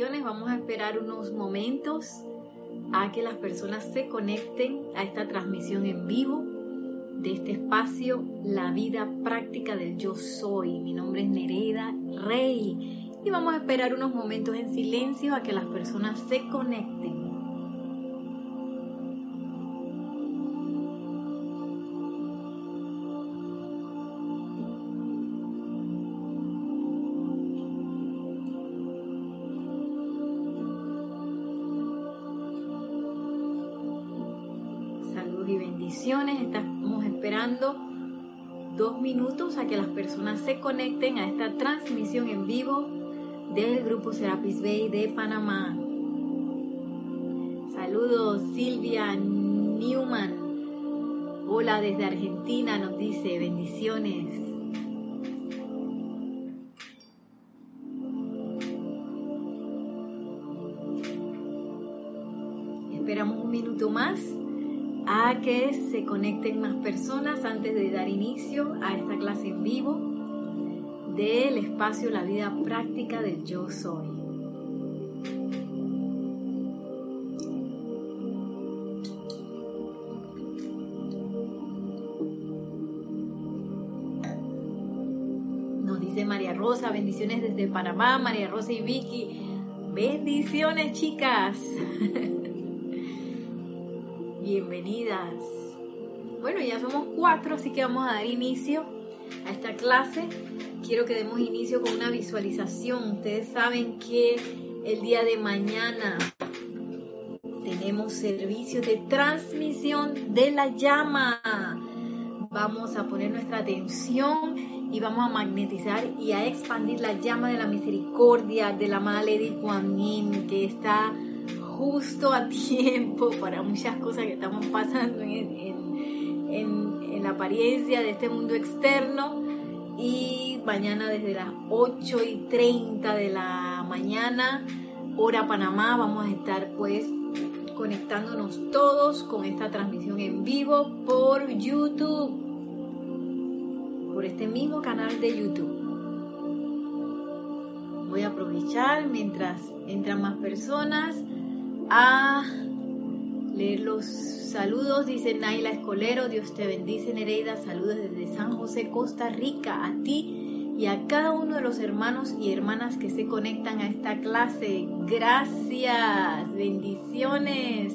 Vamos a esperar unos momentos a que las personas se conecten a esta transmisión en vivo de este espacio, la vida práctica del yo soy. Mi nombre es Nereida Rey y vamos a esperar unos momentos en silencio a que las personas se conecten. A que las personas se conecten a esta transmisión en vivo del grupo Serapis Bay de Panamá. Saludos Silvia Newman. Hola desde Argentina, nos dice bendiciones. Que se conecten más personas antes de dar inicio a esta clase en vivo del espacio La vida práctica del yo soy. Nos dice María Rosa, bendiciones desde Panamá, María Rosa y Vicky. Bendiciones chicas. bienvenidas. Bueno, ya somos cuatro, así que vamos a dar inicio a esta clase. Quiero que demos inicio con una visualización. Ustedes saben que el día de mañana tenemos servicio de transmisión de la llama. Vamos a poner nuestra atención y vamos a magnetizar y a expandir la llama de la misericordia de la amada Lady Yin que está justo a tiempo para muchas cosas que estamos pasando en, la apariencia de este mundo externo. Y mañana desde las 8 y 30 de la mañana, hora Panamá, vamos a estar pues conectándonos todos con esta transmisión en vivo por YouTube, por este mismo canal de YouTube. Voy a aprovechar mientras entran más personas a leer los saludos. Dice Naila Escolero, Dios te bendice Nereida, saludos desde San José, Costa Rica, a ti y a cada uno de los hermanos y hermanas que se conectan a esta clase. Gracias, bendiciones.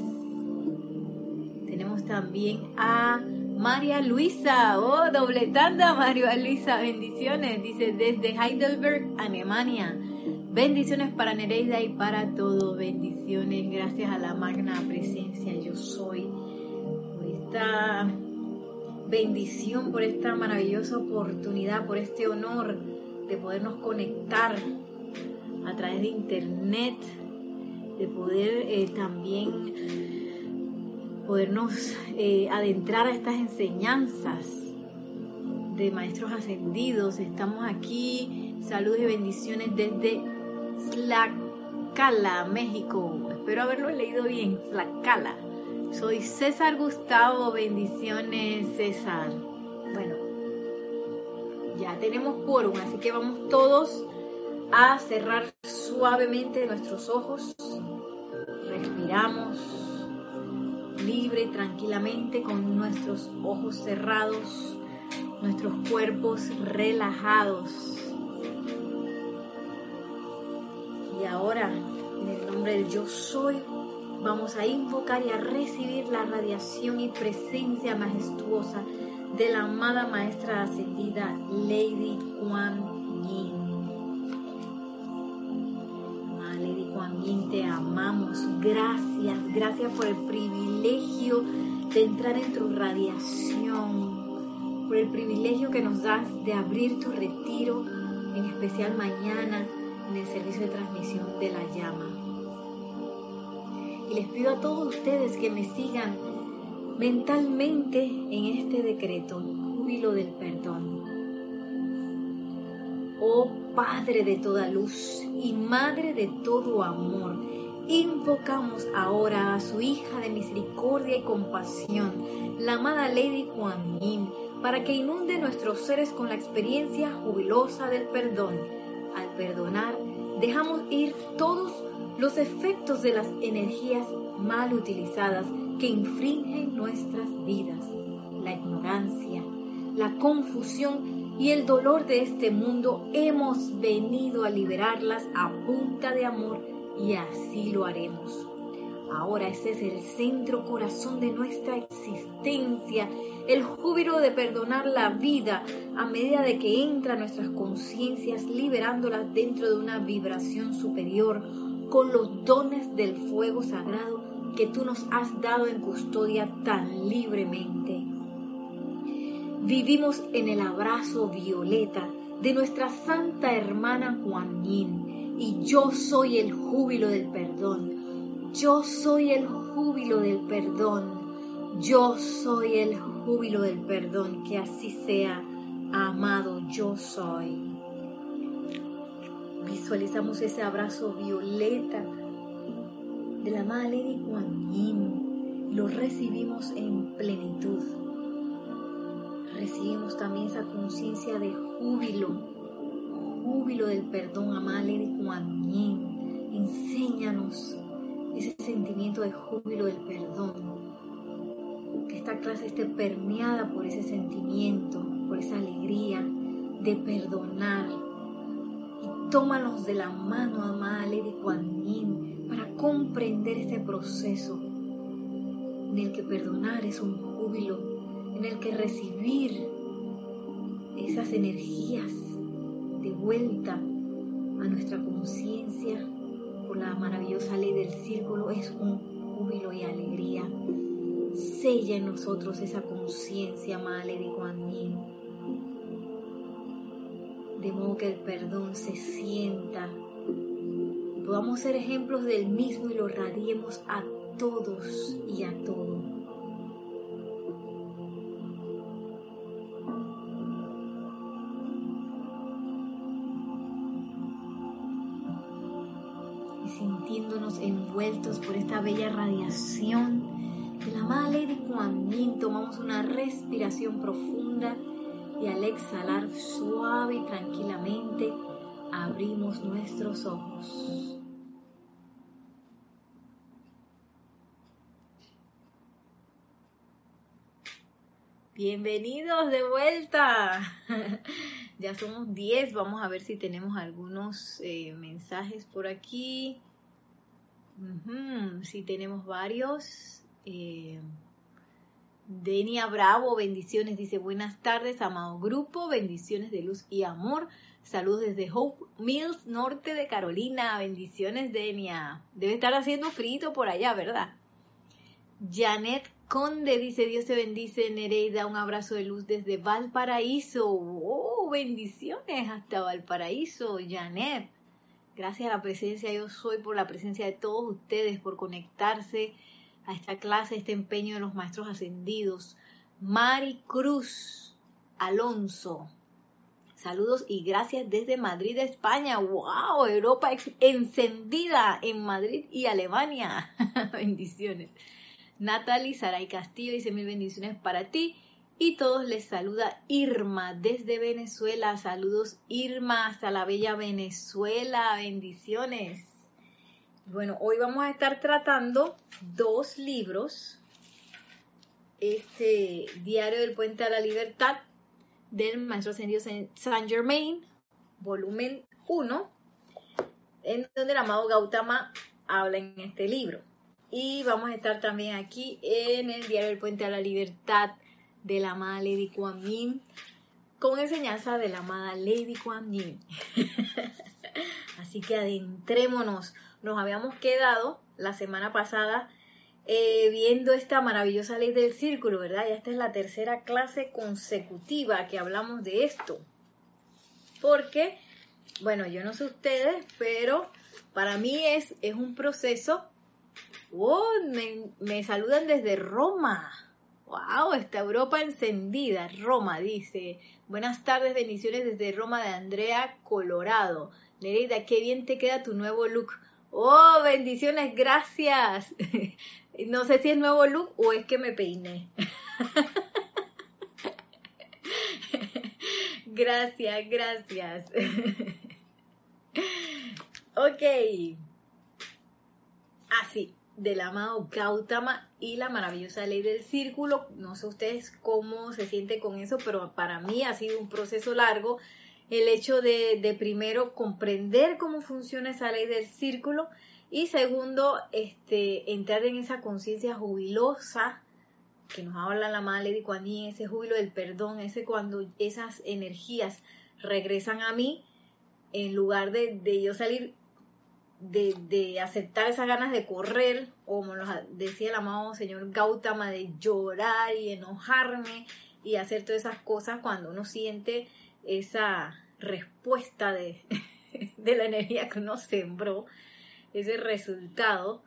Tenemos también a María Luisa, oh, doble tanda, María Luisa, bendiciones. Dice desde Heidelberg, Alemania. Bendiciones para Nereida y para todo. Bendiciones. Gracias a la magna presencia yo soy. Por esta bendición, por esta maravillosa oportunidad, por este honor de podernos conectar a través de internet, de poder eh, también podernos eh, adentrar a estas enseñanzas de maestros ascendidos. Estamos aquí. Saludos y bendiciones desde Tlaxcala, México. Espero haberlo leído bien. Tlaxcala. Soy César Gustavo. Bendiciones, César. Bueno, ya tenemos quórum, así que vamos todos a cerrar suavemente nuestros ojos. Respiramos libre y tranquilamente con nuestros ojos cerrados, nuestros cuerpos relajados. Ahora, en el nombre del yo soy, vamos a invocar y a recibir la radiación y presencia majestuosa de la amada maestra ascendida Lady Kuan Yin. Lady Kuan Yin, te amamos. Gracias, gracias por el privilegio de entrar en tu radiación, por el privilegio que nos das de abrir tu retiro, en especial mañana en el servicio de transmisión de la llama. Y les pido a todos ustedes que me sigan mentalmente en este decreto, júbilo del perdón. Oh Padre de toda luz y Madre de todo amor, invocamos ahora a su hija de misericordia y compasión, la amada Lady Kuan para que inunde nuestros seres con la experiencia jubilosa del perdón perdonar, dejamos ir todos los efectos de las energías mal utilizadas que infringen nuestras vidas, la ignorancia, la confusión y el dolor de este mundo, hemos venido a liberarlas a punta de amor y así lo haremos. Ahora ese es el centro corazón de nuestra existencia, el júbilo de perdonar la vida a medida de que entra nuestras conciencias, liberándolas dentro de una vibración superior con los dones del fuego sagrado que tú nos has dado en custodia tan libremente. Vivimos en el abrazo violeta de nuestra santa hermana Juan Yin y yo soy el júbilo del perdón. Yo soy el júbilo del perdón. Yo soy el júbilo del perdón. Que así sea, amado yo soy. Visualizamos ese abrazo violeta de la amada Lady Kuan Yin y lo recibimos en plenitud. Recibimos también esa conciencia de júbilo, júbilo del perdón, amada Lady Kuan Yin. Enséñanos ese sentimiento de júbilo del perdón. Esta clase esté permeada por ese sentimiento, por esa alegría de perdonar Tómanos de la mano, amada Lady Kuan Yin, para comprender este proceso en el que perdonar es un júbilo, en el que recibir esas energías de vuelta a nuestra conciencia por la maravillosa ley del círculo es un júbilo y alegría. Sella en nosotros esa conciencia, amada Lady Kuan Yin de modo que el perdón se sienta podamos ser ejemplos del mismo y lo radiemos a todos y a todo. Y sintiéndonos envueltos por esta bella radiación de la Kuan Yin, tomamos una respiración profunda y al exhalar suave y tranquilamente abrimos nuestros ojos. Bienvenidos de vuelta. ya somos 10. Vamos a ver si tenemos algunos eh, mensajes por aquí. Si tenemos varios. Eh, Denia Bravo, bendiciones, dice buenas tardes, amado grupo, bendiciones de luz y amor. Saludos desde Hope Mills, norte de Carolina. Bendiciones, Denia. Debe estar haciendo frito por allá, ¿verdad? Janet Conde dice, Dios te bendice, Nereida, un abrazo de luz desde Valparaíso. Oh, bendiciones hasta Valparaíso, Janet. Gracias a la presencia, yo soy por la presencia de todos ustedes, por conectarse a esta clase, este empeño de los maestros ascendidos. Mari Cruz Alonso. Saludos y gracias desde Madrid, España. ¡Wow! Europa encendida en Madrid y Alemania. bendiciones. Natalie Saray Castillo dice mil bendiciones para ti. Y todos les saluda Irma desde Venezuela. Saludos Irma hasta la bella Venezuela. Bendiciones. Bueno, hoy vamos a estar tratando dos libros. Este Diario del Puente a la Libertad del Maestro Ascendido Saint Germain, volumen 1, en donde el amado Gautama habla en este libro. Y vamos a estar también aquí en el Diario del Puente a la Libertad de la amada Lady Kuan con enseñanza de la amada Lady Kuan Yin. Así que adentrémonos nos habíamos quedado la semana pasada eh, viendo esta maravillosa ley del círculo, ¿verdad? Ya esta es la tercera clase consecutiva que hablamos de esto. Porque, bueno, yo no sé ustedes, pero para mí es, es un proceso. ¡Oh! Me, saludan desde Roma. ¡Wow! Está Europa encendida. Roma dice. Buenas tardes, bendiciones desde Roma de Andrea, Colorado. Nereida, qué bien te queda tu nuevo look. Oh, bendiciones, gracias. No sé si es nuevo look o es que me peiné. Gracias, gracias. Ok. del amado Gautama y la maravillosa ley del círculo. No sé ustedes cómo se siente con eso, pero para mí ha sido un proceso largo el hecho de, de primero comprender cómo funciona esa ley del círculo y segundo, este, entrar en esa conciencia jubilosa que nos habla la madre de Kuan ese júbilo del perdón, ese cuando esas energías regresan a mí, en lugar de, yo salir de, aceptar esas ganas de correr, como nos decía el amado señor Gautama, de llorar y enojarme y hacer todas esas cosas cuando uno siente esa respuesta de, de la energía que uno sembró, ese resultado,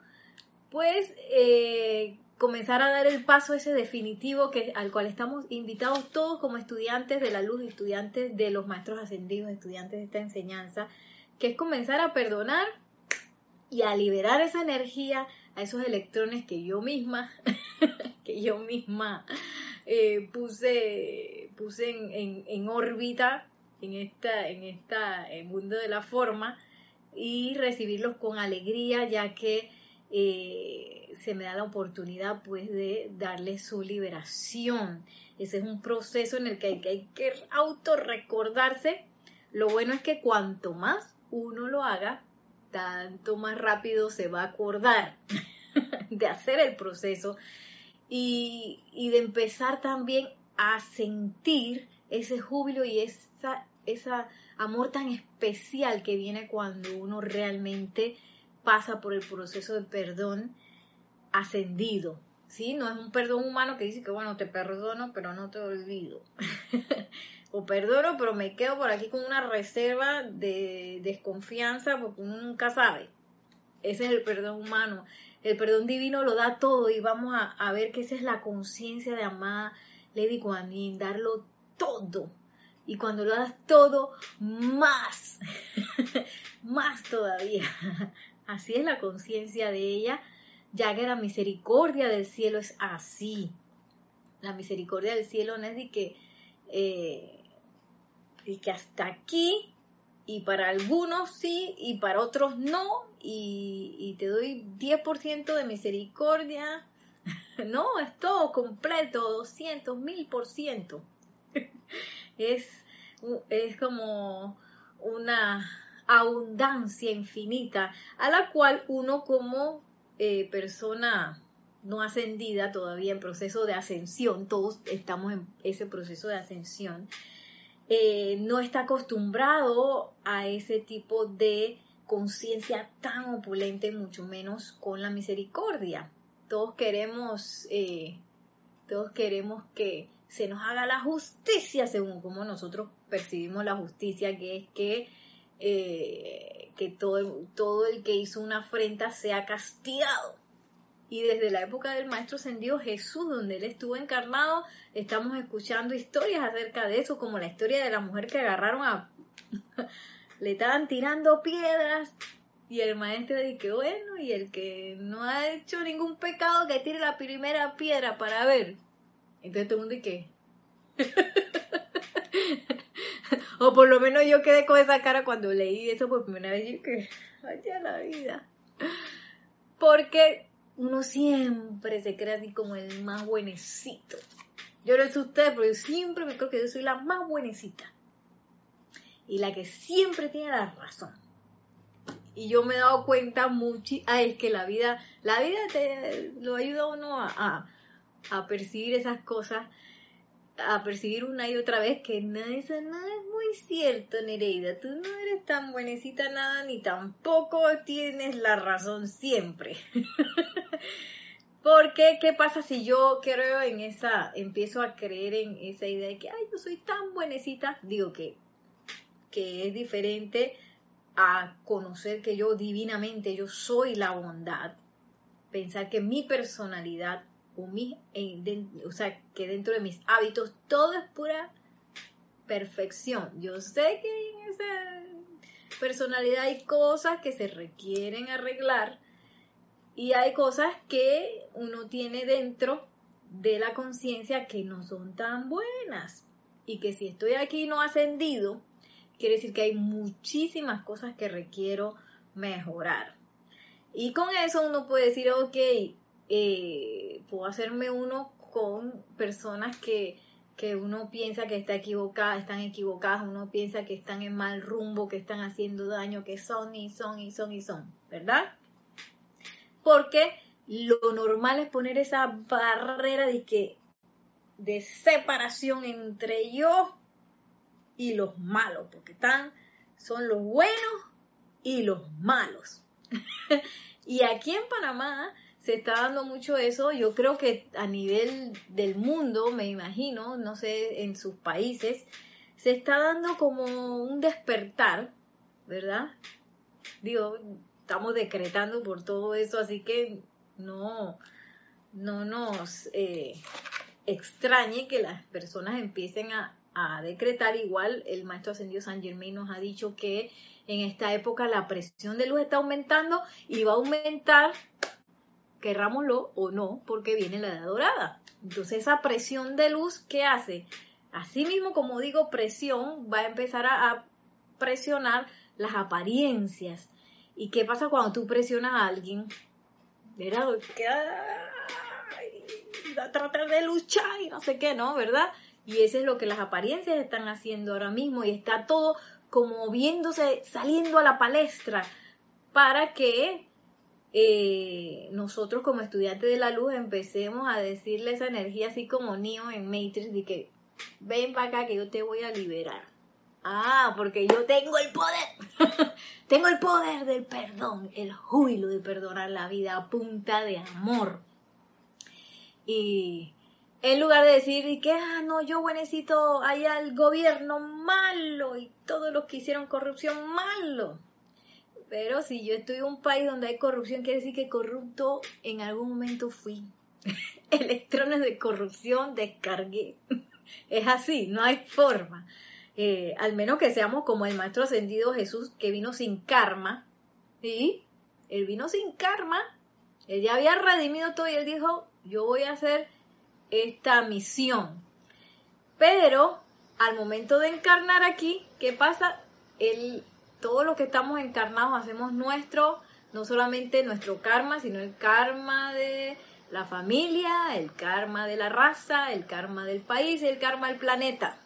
pues eh, comenzar a dar el paso ese definitivo que, al cual estamos invitados todos como estudiantes de la luz, estudiantes de los maestros ascendidos, estudiantes de esta enseñanza, que es comenzar a perdonar y a liberar esa energía a esos electrones que yo misma, que yo misma eh, puse, puse en, en, órbita en esta, en esta mundo de la forma y recibirlos con alegría ya que eh, se me da la oportunidad pues de darle su liberación. Ese es un proceso en el que hay que, hay que autorrecordarse. Lo bueno es que cuanto más uno lo haga, tanto más rápido se va a acordar de hacer el proceso y, y, de empezar también a sentir ese júbilo y esa, esa amor tan especial que viene cuando uno realmente pasa por el proceso de perdón ascendido. ¿sí? No es un perdón humano que dice que, bueno, te perdono, pero no te olvido. o perdono, pero me quedo por aquí con una reserva de desconfianza porque uno nunca sabe. Ese es el perdón humano. El perdón divino lo da todo y vamos a, ver que esa es la conciencia de amada Lady Kuan darlo todo. Y cuando lo das todo, más, más todavía. Así es la conciencia de ella, ya que la misericordia del cielo es así. La misericordia del cielo no es de que, eh, que hasta aquí, y para algunos sí, y para otros no, y, te doy 10% de misericordia. No, es todo completo, 200, mil por ciento. Es, como una abundancia infinita a la cual uno como eh, persona no ascendida todavía en proceso de ascensión, todos estamos en ese proceso de ascensión, eh, no está acostumbrado a ese tipo de conciencia tan opulente, mucho menos con la misericordia. Todos queremos, eh, todos queremos que se nos haga la justicia según como nosotros percibimos la justicia, que es que eh, que todo, todo el que hizo una afrenta sea castigado. Y desde la época del Maestro Ascendido Jesús, donde Él estuvo encarnado, estamos escuchando historias acerca de eso, como la historia de la mujer que agarraron a... le estaban tirando piedras y el maestro dice, bueno, y el que no ha hecho ningún pecado, que tire la primera piedra para ver. Entonces todo el mundo dice, o por lo menos yo quedé con esa cara cuando leí eso por primera vez. Y que, ya la vida. Porque uno siempre se cree así como el más buenecito. Yo no sé usted, pero yo siempre me creo que yo soy la más buenecita. Y la que siempre tiene la razón. Y yo me he dado cuenta mucho, ay, es que la vida, la vida te lo ayuda uno a, a percibir esas cosas a percibir una y otra vez que no, eso no es muy cierto, Nereida. Tú no eres tan buenecita nada, ni tampoco tienes la razón siempre. Porque, ¿qué pasa si yo creo en esa, empiezo a creer en esa idea de que, ay, yo soy tan buenecita? Digo que, que es diferente a conocer que yo divinamente, yo soy la bondad. Pensar que mi personalidad o, sea, que dentro de mis hábitos todo es pura perfección. Yo sé que en esa personalidad hay cosas que se requieren arreglar y hay cosas que uno tiene dentro de la conciencia que no son tan buenas y que si estoy aquí no ascendido, quiere decir que hay muchísimas cosas que requiero mejorar. Y con eso uno puede decir, ok, eh, puedo hacerme uno con personas que, que uno piensa que está equivocada, están equivocadas, uno piensa que están en mal rumbo, que están haciendo daño, que son y son y son y son, ¿verdad? Porque lo normal es poner esa barrera de que de separación entre yo y los malos, porque están son los buenos y los malos. y aquí en Panamá se está dando mucho eso. Yo creo que a nivel del mundo, me imagino, no sé, en sus países, se está dando como un despertar, ¿verdad? Digo, estamos decretando por todo eso, así que no, no nos eh, extrañe que las personas empiecen a, a decretar. Igual el maestro ascendido San Germain nos ha dicho que en esta época la presión de luz está aumentando y va a aumentar querrámoslo o no, porque viene la edad dorada. Entonces esa presión de luz, ¿qué hace? Así mismo, como digo, presión, va a empezar a, presionar las apariencias. ¿Y qué pasa cuando tú presionas a alguien? Va a tratar de luchar y no sé qué, ¿no? ¿Verdad? Y eso es lo que las apariencias están haciendo ahora mismo y está todo como viéndose, saliendo a la palestra para que eh, nosotros como estudiantes de la luz empecemos a decirle esa energía así como Neo en Matrix de que ven para acá que yo te voy a liberar. Ah, porque yo tengo el poder. tengo el poder del perdón, el júbilo de perdonar la vida a punta de amor. Y en lugar de decir que, ah, no, yo buenecito, allá el gobierno malo y todos los que hicieron corrupción malo. Pero si yo estoy en un país donde hay corrupción, quiere decir que corrupto en algún momento fui. Electrones de corrupción descargué. es así, no hay forma. Eh, al menos que seamos como el Maestro Ascendido Jesús, que vino sin karma. ¿Sí? Él vino sin karma. Él ya había redimido todo y él dijo, yo voy a hacer esta misión. Pero al momento de encarnar aquí, ¿qué pasa? Él todo lo que estamos encarnados hacemos nuestro, no solamente nuestro karma, sino el karma de la familia, el karma de la raza, el karma del país, el karma del planeta.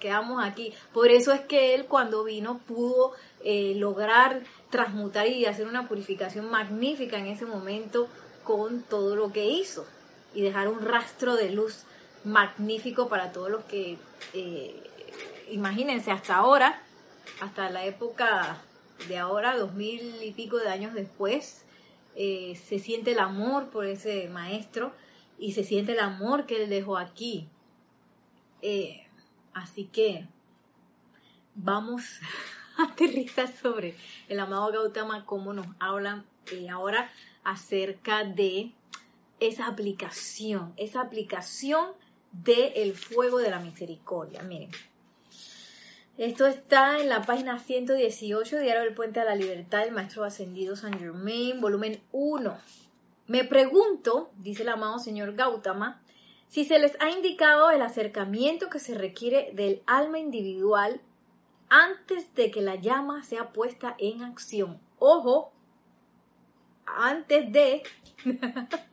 Quedamos aquí. Por eso es que él cuando vino pudo eh, lograr transmutar y hacer una purificación magnífica en ese momento con todo lo que hizo y dejar un rastro de luz magnífico para todos los que, eh, imagínense, hasta ahora hasta la época de ahora, dos mil y pico de años después, eh, se siente el amor por ese maestro y se siente el amor que él dejó aquí. Eh, así que vamos a aterrizar sobre el amado Gautama, cómo nos hablan ahora acerca de esa aplicación, esa aplicación del fuego de la misericordia. Miren, esto está en la página 118, Diario del Puente a la Libertad del Maestro Ascendido San Germain, volumen 1. Me pregunto, dice el amado señor Gautama, si se les ha indicado el acercamiento que se requiere del alma individual antes de que la llama sea puesta en acción. Ojo, antes de...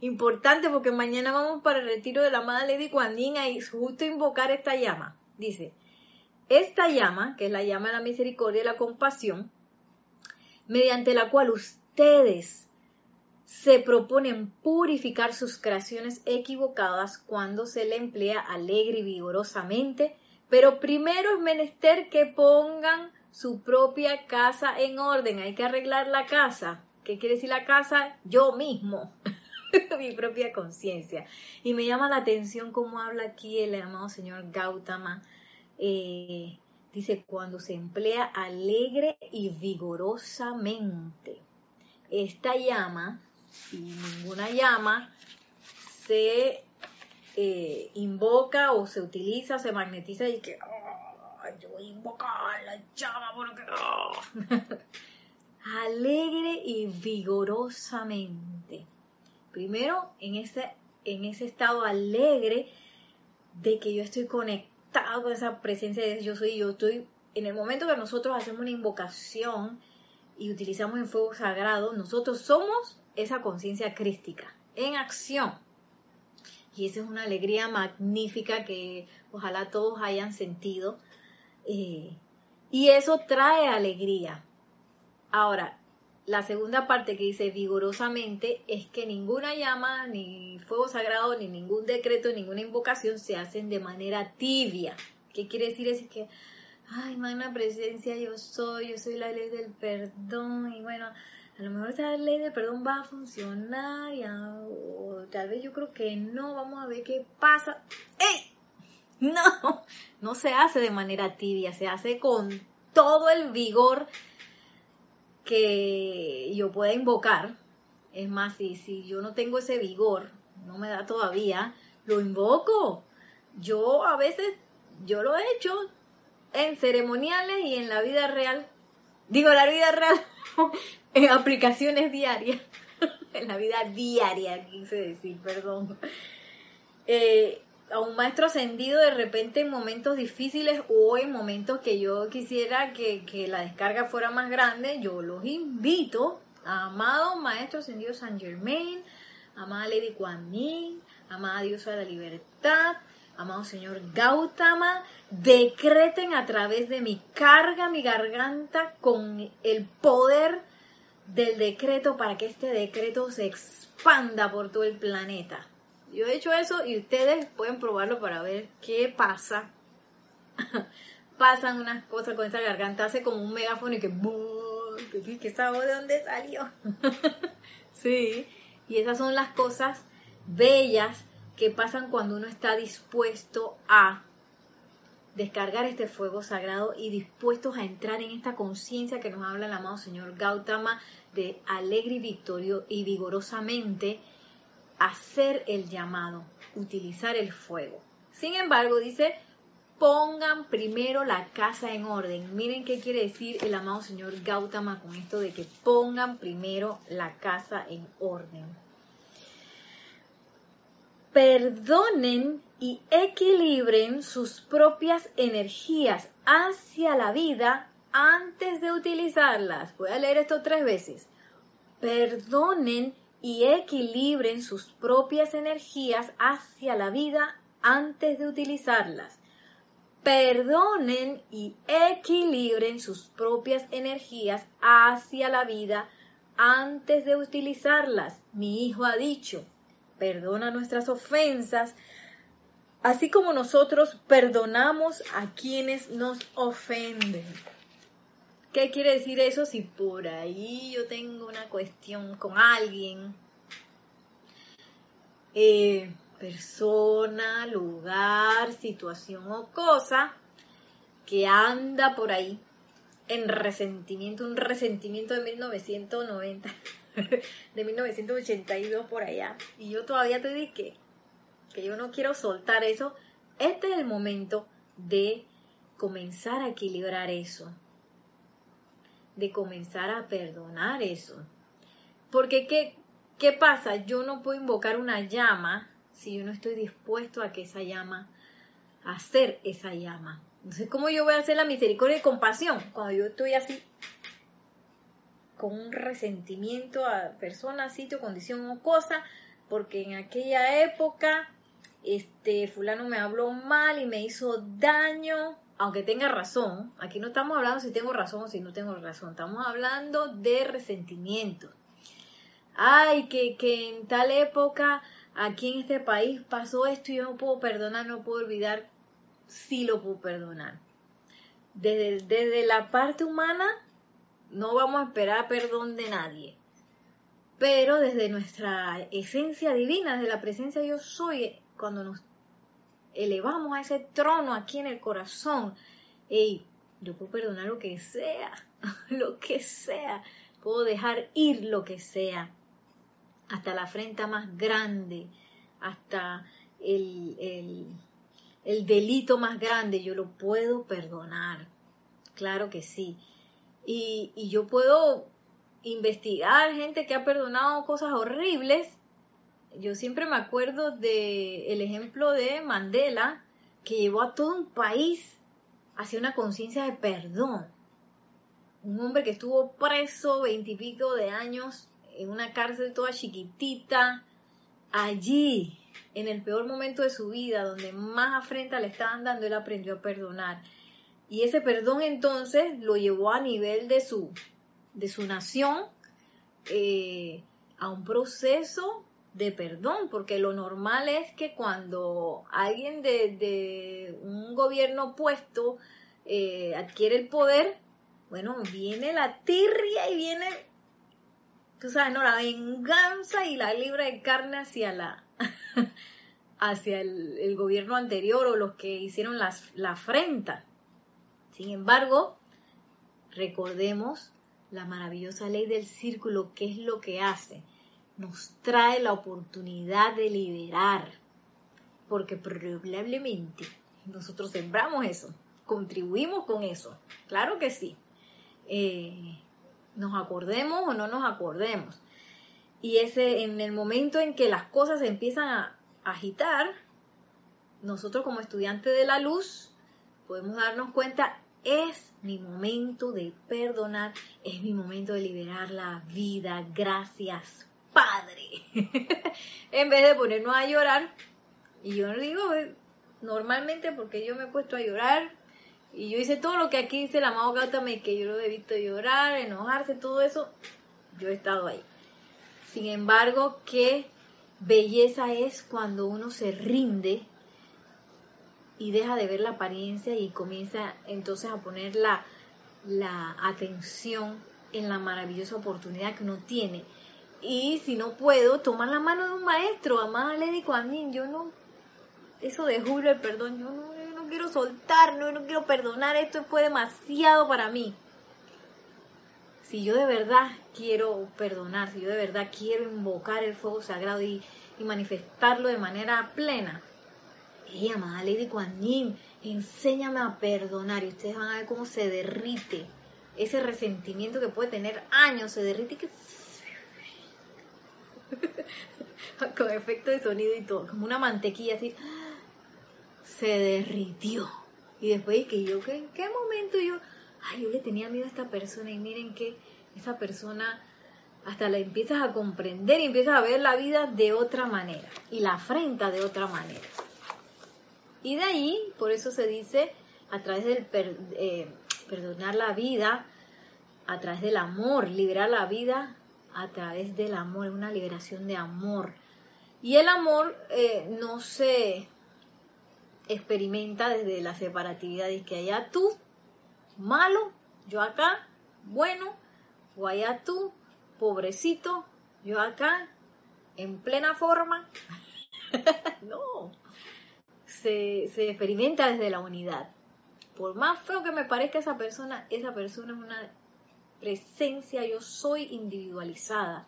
Importante porque mañana vamos para el retiro de la amada Lady Kuan y justo invocar esta llama. Dice, esta llama, que es la llama de la misericordia y la compasión, mediante la cual ustedes se proponen purificar sus creaciones equivocadas cuando se le emplea alegre y vigorosamente, pero primero es menester que pongan su propia casa en orden, hay que arreglar la casa. ¿Qué quiere decir la casa? Yo mismo, mi propia conciencia. Y me llama la atención cómo habla aquí el amado señor Gautama eh, dice, cuando se emplea alegre y vigorosamente. Esta llama, y ninguna llama, se eh, invoca o se utiliza, se magnetiza y que yo voy a invocar la llama porque alegre y vigorosamente. Primero, en ese, en ese estado alegre de que yo estoy conectado con esa presencia de yo soy, yo estoy, en el momento que nosotros hacemos una invocación y utilizamos el fuego sagrado, nosotros somos esa conciencia crística en acción. Y esa es una alegría magnífica que ojalá todos hayan sentido. Eh, y eso trae alegría. Ahora, la segunda parte que dice vigorosamente es que ninguna llama, ni fuego sagrado, ni ningún decreto, ninguna invocación se hacen de manera tibia. ¿Qué quiere decir? Es que, ay, magna presencia, yo soy, yo soy la ley del perdón, y bueno, a lo mejor esa ley del perdón va a funcionar, o tal vez yo creo que no, vamos a ver qué pasa. ¡Ey! No, no se hace de manera tibia, se hace con todo el vigor que yo pueda invocar. Es más, si, si yo no tengo ese vigor, no me da todavía, lo invoco. Yo a veces, yo lo he hecho en ceremoniales y en la vida real. Digo, la vida real, en aplicaciones diarias. en la vida diaria, quise decir, perdón. Eh, a un maestro ascendido de repente en momentos difíciles o en momentos que yo quisiera que, la descarga fuera más grande, yo los invito a amado maestro ascendido San Germain, amada Lady Kuan Yin, amada diosa de la libertad, amado señor Gautama, decreten a través de mi carga, mi garganta, con el poder del decreto para que este decreto se expanda por todo el planeta. Yo he hecho eso y ustedes pueden probarlo para ver qué pasa. Pasan unas cosas con esa garganta, hace como un megáfono y que ¿qué, qué sabe de dónde salió? sí, y esas son las cosas bellas que pasan cuando uno está dispuesto a descargar este fuego sagrado y dispuestos a entrar en esta conciencia que nos habla el amado Señor Gautama de alegre y victorio y vigorosamente hacer el llamado, utilizar el fuego. Sin embargo, dice, pongan primero la casa en orden. Miren qué quiere decir el amado señor Gautama con esto de que pongan primero la casa en orden. Perdonen y equilibren sus propias energías hacia la vida antes de utilizarlas. Voy a leer esto tres veces. Perdonen y equilibren sus propias energías hacia la vida antes de utilizarlas. Perdonen y equilibren sus propias energías hacia la vida antes de utilizarlas. Mi hijo ha dicho, perdona nuestras ofensas, así como nosotros perdonamos a quienes nos ofenden. ¿Qué quiere decir eso? Si por ahí yo tengo una cuestión con alguien, eh, persona, lugar, situación o cosa que anda por ahí en resentimiento, un resentimiento de 1990, de 1982 por allá, y yo todavía te dije que yo no quiero soltar eso, este es el momento de comenzar a equilibrar eso de comenzar a perdonar eso. Porque ¿qué, ¿qué pasa? Yo no puedo invocar una llama si yo no estoy dispuesto a que esa llama, a hacer esa llama. Entonces, ¿cómo yo voy a hacer la misericordia y compasión cuando yo estoy así con un resentimiento a persona, sitio, condición o cosa? Porque en aquella época, este, fulano me habló mal y me hizo daño aunque tenga razón, aquí no estamos hablando si tengo razón o si no tengo razón, estamos hablando de resentimiento. Ay, que, que en tal época aquí en este país pasó esto y yo no puedo perdonar, no puedo olvidar, sí lo puedo perdonar. Desde, desde la parte humana no vamos a esperar perdón de nadie. Pero desde nuestra esencia divina, desde la presencia yo soy, cuando nos elevamos a ese trono aquí en el corazón, hey, yo puedo perdonar lo que sea, lo que sea, puedo dejar ir lo que sea, hasta la afrenta más grande, hasta el, el, el delito más grande, yo lo puedo perdonar, claro que sí. Y, y yo puedo investigar gente que ha perdonado cosas horribles yo siempre me acuerdo de el ejemplo de Mandela, que llevó a todo un país hacia una conciencia de perdón. un hombre que estuvo preso veintipico de años en una cárcel toda chiquitita, allí, en el peor momento de su vida, donde más afrenta le estaban dando, él aprendió a perdonar. Y ese perdón entonces lo llevó a nivel de su, de su nación eh, a un proceso de perdón, porque lo normal es que cuando alguien de, un gobierno puesto eh, adquiere el poder, bueno, viene la tirria y viene, tú sabes, ¿no? La venganza y la libra de carne hacia la hacia el, gobierno anterior o los que hicieron las, la afrenta. Sin embargo, recordemos la maravillosa ley del círculo, que es lo que hace nos trae la oportunidad de liberar, porque probablemente nosotros sembramos eso, contribuimos con eso, claro que sí. Eh, nos acordemos o no nos acordemos. Y ese, en el momento en que las cosas se empiezan a agitar, nosotros como estudiantes de la luz podemos darnos cuenta, es mi momento de perdonar, es mi momento de liberar la vida, gracias en vez de ponernos a llorar, y yo digo eh, normalmente porque yo me he puesto a llorar y yo hice todo lo que aquí dice el amado Gautama que yo lo he visto llorar, enojarse, todo eso, yo he estado ahí. Sin embargo, qué belleza es cuando uno se rinde y deja de ver la apariencia y comienza entonces a poner la, la atención en la maravillosa oportunidad que uno tiene y si no puedo, tomar la mano de un maestro, amada Lady Kuan yo no, eso de Julio, el perdón, yo no, no quiero soltar, no, no quiero perdonar, esto fue demasiado para mí. Si yo de verdad quiero perdonar, si yo de verdad quiero invocar el fuego sagrado y, manifestarlo de manera plena, y amada Lady Kuan enséñame a perdonar y ustedes van a ver cómo se derrite ese resentimiento que puede tener años, se derrite que con efecto de sonido y todo, como una mantequilla así, se derritió. Y después que yo, ¿en qué momento yo, ay, yo le tenía miedo a esta persona y miren que esa persona hasta la empiezas a comprender y empiezas a ver la vida de otra manera y la afrenta de otra manera. Y de ahí, por eso se dice, a través del eh, perdonar la vida, a través del amor, liberar la vida a través del amor, una liberación de amor. Y el amor eh, no se experimenta desde la separatividad, y que allá tú, malo, yo acá, bueno, o allá tú, pobrecito, yo acá, en plena forma. no, se, se experimenta desde la unidad. Por más feo que me parezca esa persona, esa persona es una presencia, yo soy individualizada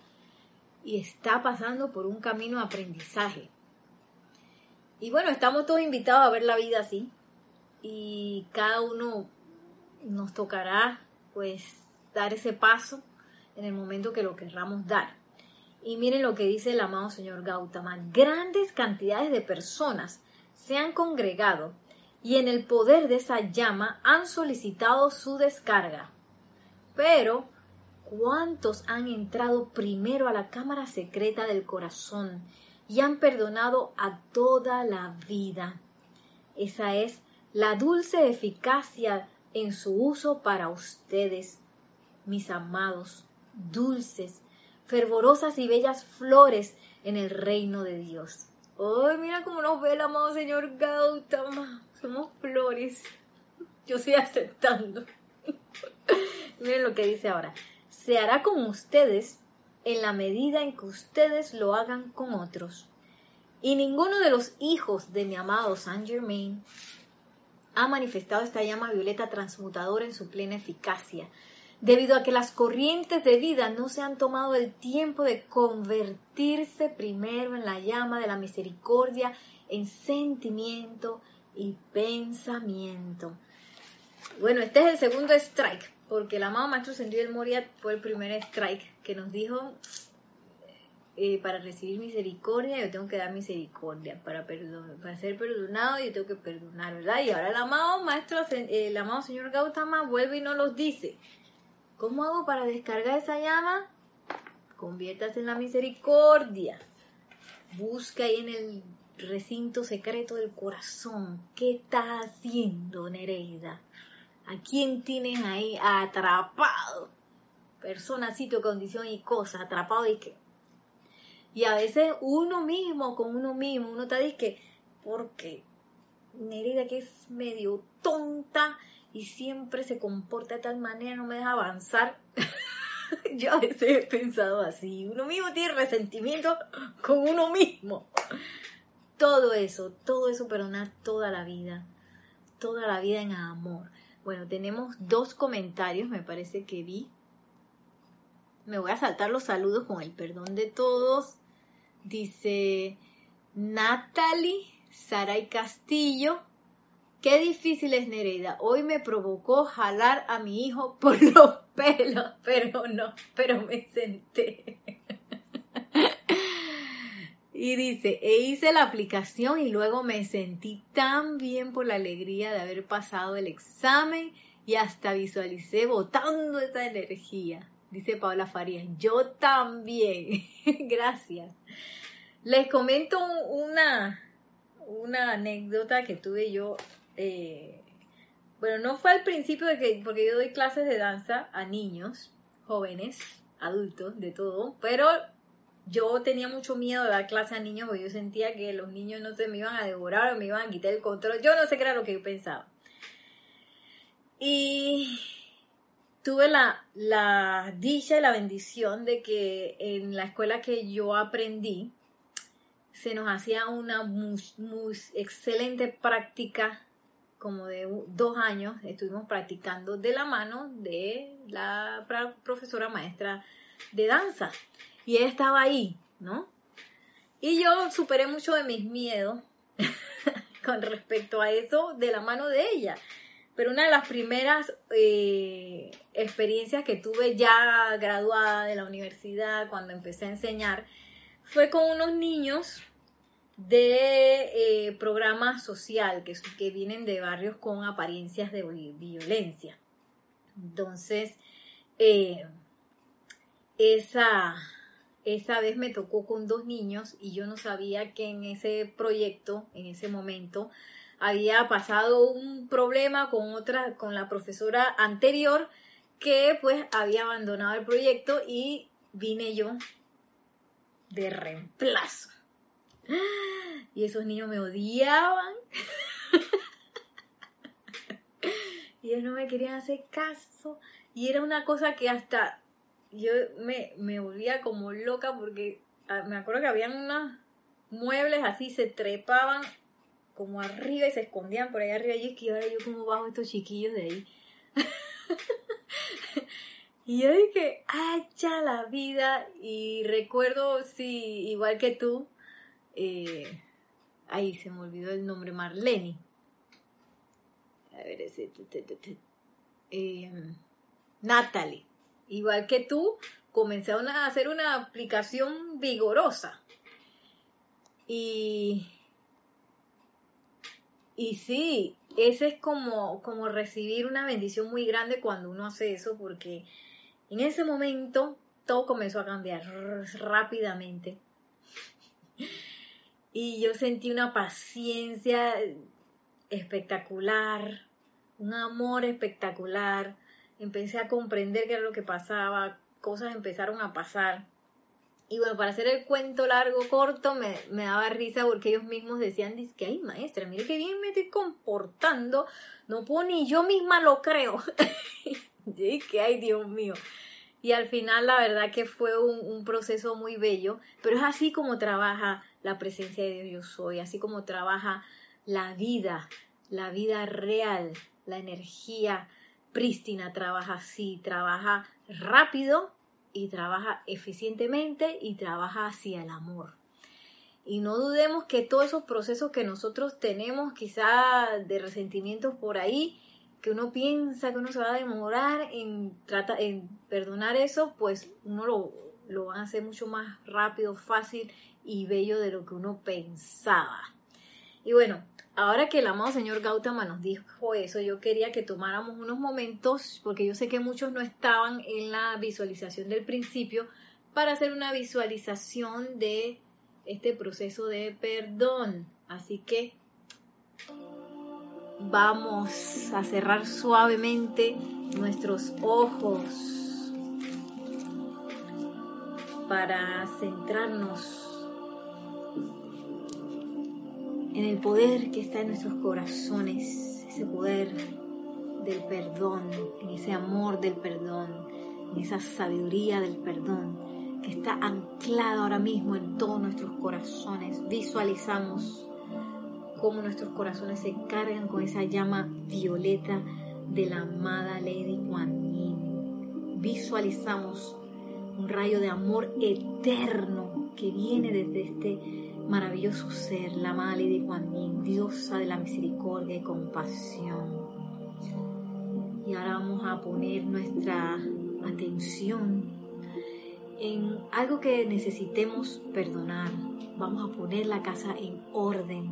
y está pasando por un camino de aprendizaje. Y bueno, estamos todos invitados a ver la vida así y cada uno nos tocará pues dar ese paso en el momento que lo querramos dar. Y miren lo que dice el amado señor Gautama, grandes cantidades de personas se han congregado y en el poder de esa llama han solicitado su descarga. Pero, ¿cuántos han entrado primero a la cámara secreta del corazón y han perdonado a toda la vida? Esa es la dulce eficacia en su uso para ustedes, mis amados, dulces, fervorosas y bellas flores en el reino de Dios. ¡Ay, mira cómo nos ve el amado Señor Gautama! Somos flores. Yo estoy aceptando. Miren lo que dice ahora. Se hará con ustedes en la medida en que ustedes lo hagan con otros. Y ninguno de los hijos de mi amado Saint Germain ha manifestado esta llama violeta transmutadora en su plena eficacia, debido a que las corrientes de vida no se han tomado el tiempo de convertirse primero en la llama de la misericordia, en sentimiento y pensamiento. Bueno, este es el segundo strike porque el amado Maestro Sendido del Moria fue el primer strike que nos dijo, eh, para recibir misericordia yo tengo que dar misericordia, para, para ser perdonado yo tengo que perdonar, ¿verdad? Y ahora el amado Maestro, el amado Señor Gautama vuelve y nos los dice, ¿Cómo hago para descargar esa llama? Conviértase en la misericordia. Busca ahí en el recinto secreto del corazón. ¿Qué estás haciendo, Nereida? ¿A quién tienes ahí atrapado? Persona, sitio, condición y cosa, atrapado y que. Y a veces uno mismo, con uno mismo, uno está que, porque Nereida que es medio tonta y siempre se comporta de tal manera, no me deja avanzar. Yo a veces he pensado así, uno mismo tiene resentimiento con uno mismo. Todo eso, todo eso perdonar toda la vida, toda la vida en amor. Bueno, tenemos dos comentarios, me parece que vi. Me voy a saltar los saludos con el perdón de todos. Dice Natalie Saray Castillo. Qué difícil es Nereida. Hoy me provocó jalar a mi hijo por los pelos, pero no, pero me senté. Y dice, e hice la aplicación y luego me sentí tan bien por la alegría de haber pasado el examen y hasta visualicé botando esa energía. Dice Paula Farías, yo también. Gracias. Les comento una, una anécdota que tuve yo. Eh, bueno, no fue al principio de que, porque yo doy clases de danza a niños, jóvenes, adultos, de todo, pero yo tenía mucho miedo de dar clase a niños porque yo sentía que los niños no se me iban a devorar o me iban a quitar el control. Yo no sé qué era lo que yo pensaba. Y tuve la, la dicha y la bendición de que en la escuela que yo aprendí se nos hacía una muy, muy excelente práctica como de dos años estuvimos practicando de la mano de la profesora maestra de danza y ella estaba ahí, ¿no? Y yo superé mucho de mis miedos con respecto a eso de la mano de ella. Pero una de las primeras eh, experiencias que tuve ya graduada de la universidad, cuando empecé a enseñar, fue con unos niños de eh, programa social que, que vienen de barrios con apariencias de violencia. Entonces, eh, esa, esa vez me tocó con dos niños y yo no sabía que en ese proyecto, en ese momento, había pasado un problema con otra, con la profesora anterior que pues había abandonado el proyecto y vine yo de reemplazo. Y esos niños me odiaban. y ellos no me querían hacer caso. Y era una cosa que hasta yo me, me volvía como loca porque ah, me acuerdo que habían unos muebles así, se trepaban como arriba y se escondían por ahí arriba. Y es que ahora yo como bajo estos chiquillos de ahí. y yo dije, ya la vida. Y recuerdo, sí, igual que tú, eh, ahí se me olvidó el nombre, Marlene. A ver, ese, eh, Natalie igual que tú, comenzaron a hacer una aplicación vigorosa. Y, y sí, ese es como, como recibir una bendición muy grande cuando uno hace eso, porque en ese momento todo comenzó a cambiar rápidamente. Y yo sentí una paciencia espectacular, un amor espectacular, empecé a comprender qué era lo que pasaba, cosas empezaron a pasar. Y bueno, para hacer el cuento largo, corto, me, daba risa porque ellos mismos decían, dice que, ay maestra, mire qué bien me estoy comportando, no puedo ni yo misma lo creo. y que, ay Dios mío. Y al final la verdad que fue un, un, proceso muy bello, pero es así como trabaja la presencia de Dios yo soy, así como trabaja la vida, la vida real, la energía prístina trabaja así, trabaja rápido y trabaja eficientemente y trabaja hacia el amor. Y no dudemos que todos esos procesos que nosotros tenemos, quizá de resentimientos por ahí, que uno piensa que uno se va a demorar en, trata, en perdonar eso, pues uno lo, lo va a hacer mucho más rápido, fácil y bello de lo que uno pensaba. Y bueno, ahora que el amado señor Gautama nos dijo eso, yo quería que tomáramos unos momentos, porque yo sé que muchos no estaban en la visualización del principio, para hacer una visualización de este proceso de perdón. Así que vamos a cerrar suavemente nuestros ojos para centrarnos en el poder que está en nuestros corazones, ese poder del perdón, en ese amor del perdón, en esa sabiduría del perdón que está anclada ahora mismo en todos nuestros corazones. Visualizamos cómo nuestros corazones se cargan con esa llama violeta de la amada Lady Kuan Yin. Visualizamos un rayo de amor eterno que viene desde este maravilloso ser, la Madre de Juan diosa de la misericordia y compasión. Y ahora vamos a poner nuestra atención en algo que necesitemos perdonar. Vamos a poner la casa en orden.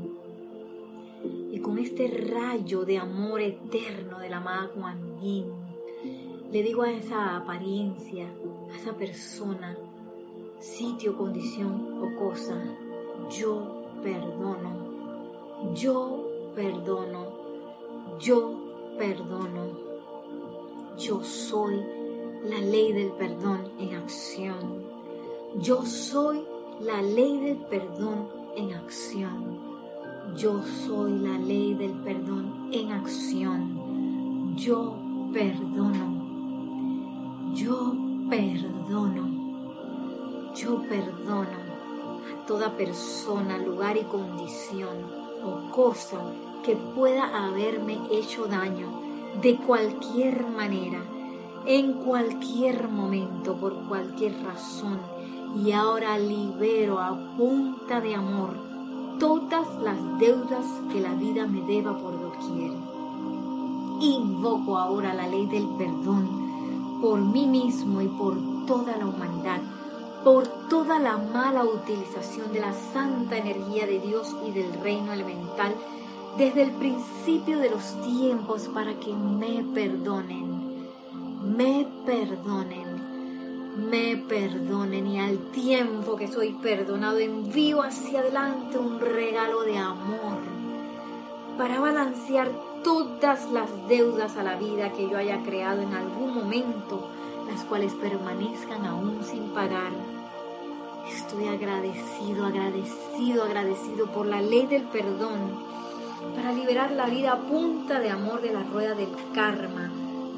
Y con este rayo de amor eterno de la amada Juan le digo a esa apariencia, a esa persona, sitio, condición o cosa, yo perdono, yo perdono, yo perdono. Yo soy la ley del perdón en acción. Yo soy la ley del perdón en acción. Yo soy la ley del perdón en acción. Yo perdono. Yo perdono. Yo perdono toda persona, lugar y condición o cosa que pueda haberme hecho daño de cualquier manera, en cualquier momento, por cualquier razón. Y ahora libero a punta de amor todas las deudas que la vida me deba por doquier. Invoco ahora la ley del perdón por mí mismo y por toda la humanidad por toda la mala utilización de la santa energía de Dios y del reino elemental desde el principio de los tiempos para que me perdonen, me perdonen, me perdonen y al tiempo que soy perdonado envío hacia adelante un regalo de amor para balancear todas las deudas a la vida que yo haya creado en algún momento las cuales permanezcan aún sin pagar. Estoy agradecido, agradecido, agradecido por la ley del perdón para liberar la vida a punta de amor de la rueda del karma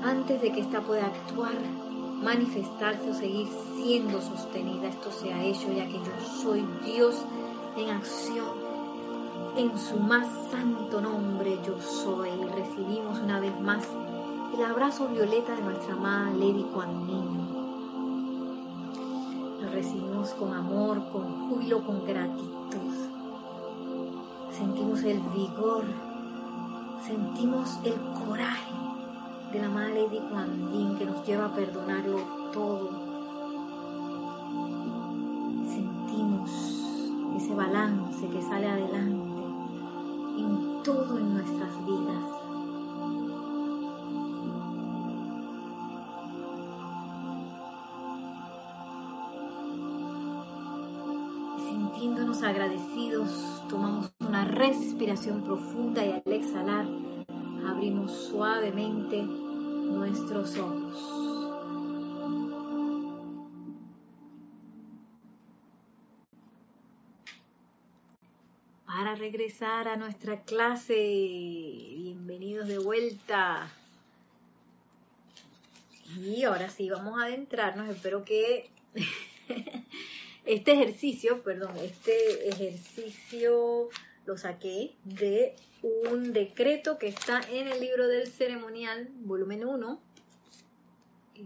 antes de que ésta pueda actuar, manifestarse o seguir siendo sostenida. Esto se ha hecho ya que yo soy Dios en acción. En su más santo nombre yo soy. Recibimos una vez más el abrazo violeta de nuestra amada Lady Kuan Lo recibimos con amor, con júbilo, con gratitud. Sentimos el vigor, sentimos el coraje de la amada Lady Kuan que nos lleva a perdonarlo todo. Sentimos ese balance que sale adelante agradecidos, tomamos una respiración profunda y al exhalar abrimos suavemente nuestros ojos. Para regresar a nuestra clase, bienvenidos de vuelta. Y ahora sí, vamos a adentrarnos, espero que Este ejercicio, perdón, este ejercicio lo saqué de un decreto que está en el libro del ceremonial, volumen 1.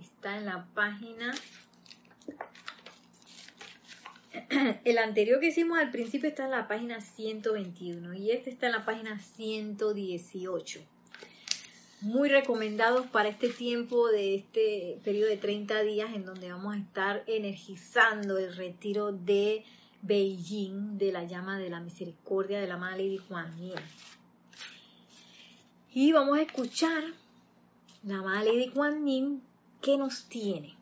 Está en la página... El anterior que hicimos al principio está en la página 121 y este está en la página 118 muy recomendados para este tiempo de este periodo de 30 días en donde vamos a estar energizando el retiro de Beijing de la llama de la misericordia de la Madre Lady Kuan Yin. Y vamos a escuchar la Madre Lady Yin que nos tiene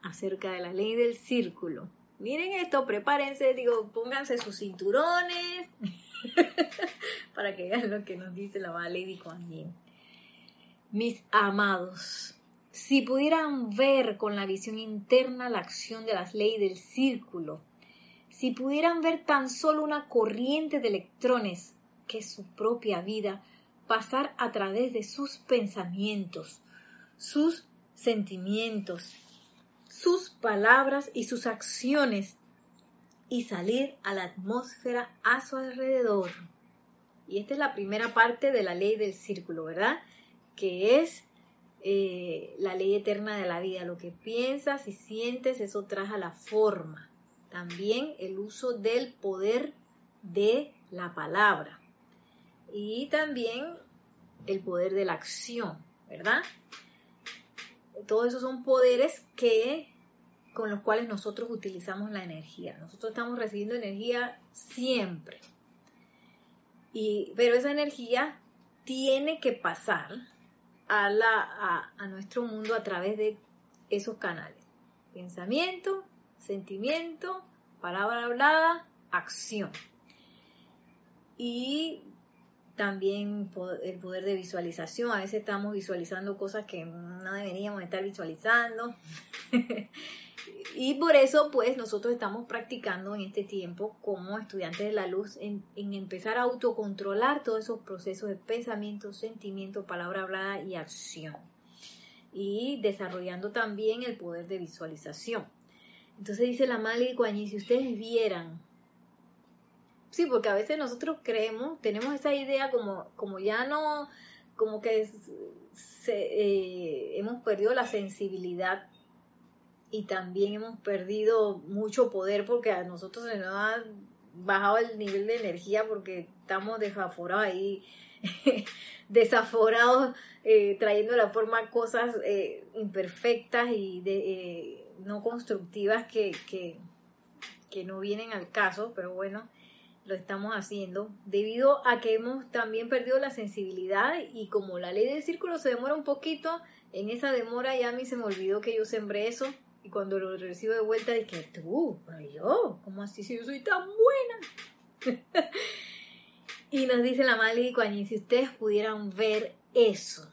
acerca de la ley del círculo. Miren esto, prepárense, digo, pónganse sus cinturones para que vean lo que nos dice la Madre Lady Kuan Yin. Mis amados, si pudieran ver con la visión interna la acción de las leyes del círculo, si pudieran ver tan solo una corriente de electrones que es su propia vida pasar a través de sus pensamientos, sus sentimientos, sus palabras y sus acciones y salir a la atmósfera a su alrededor. Y esta es la primera parte de la ley del círculo, ¿verdad? Que es eh, la ley eterna de la vida. Lo que piensas y sientes, eso trae a la forma. También el uso del poder de la palabra. Y también el poder de la acción, ¿verdad? Todos esos son poderes que con los cuales nosotros utilizamos la energía. Nosotros estamos recibiendo energía siempre. Y, pero esa energía tiene que pasar a, nuestro mundo a través de esos canales. Pensamiento, sentimiento, palabra hablada, acción. También el poder de visualización. A veces estamos visualizando cosas que no deberíamos estar visualizando. y por eso, pues, nosotros estamos practicando en este tiempo como estudiantes de la luz en, empezar a autocontrolar todos esos procesos de pensamiento, sentimiento, palabra hablada y acción. Y desarrollando también el poder de visualización. Entonces dice la Mali Guanyi, si ustedes vieran Sí, porque a veces nosotros creemos, tenemos esa idea como, como ya no, como que eh, hemos perdido la sensibilidad y también hemos perdido mucho poder porque a nosotros se nos ha bajado el nivel de energía porque estamos desaforados ahí, desaforados, eh, trayendo a la forma cosas eh, imperfectas y de, no constructivas que, que no vienen al caso, pero bueno, lo estamos haciendo debido a que hemos también perdido la sensibilidad y como la ley del círculo se demora un poquito, en esa demora ya a mí se me olvidó que yo sembré eso y cuando lo recibo de vuelta dije, tú, pero yo, ¿cómo así si yo soy tan buena? y nos dice la Mali Kuan si ustedes pudieran ver eso,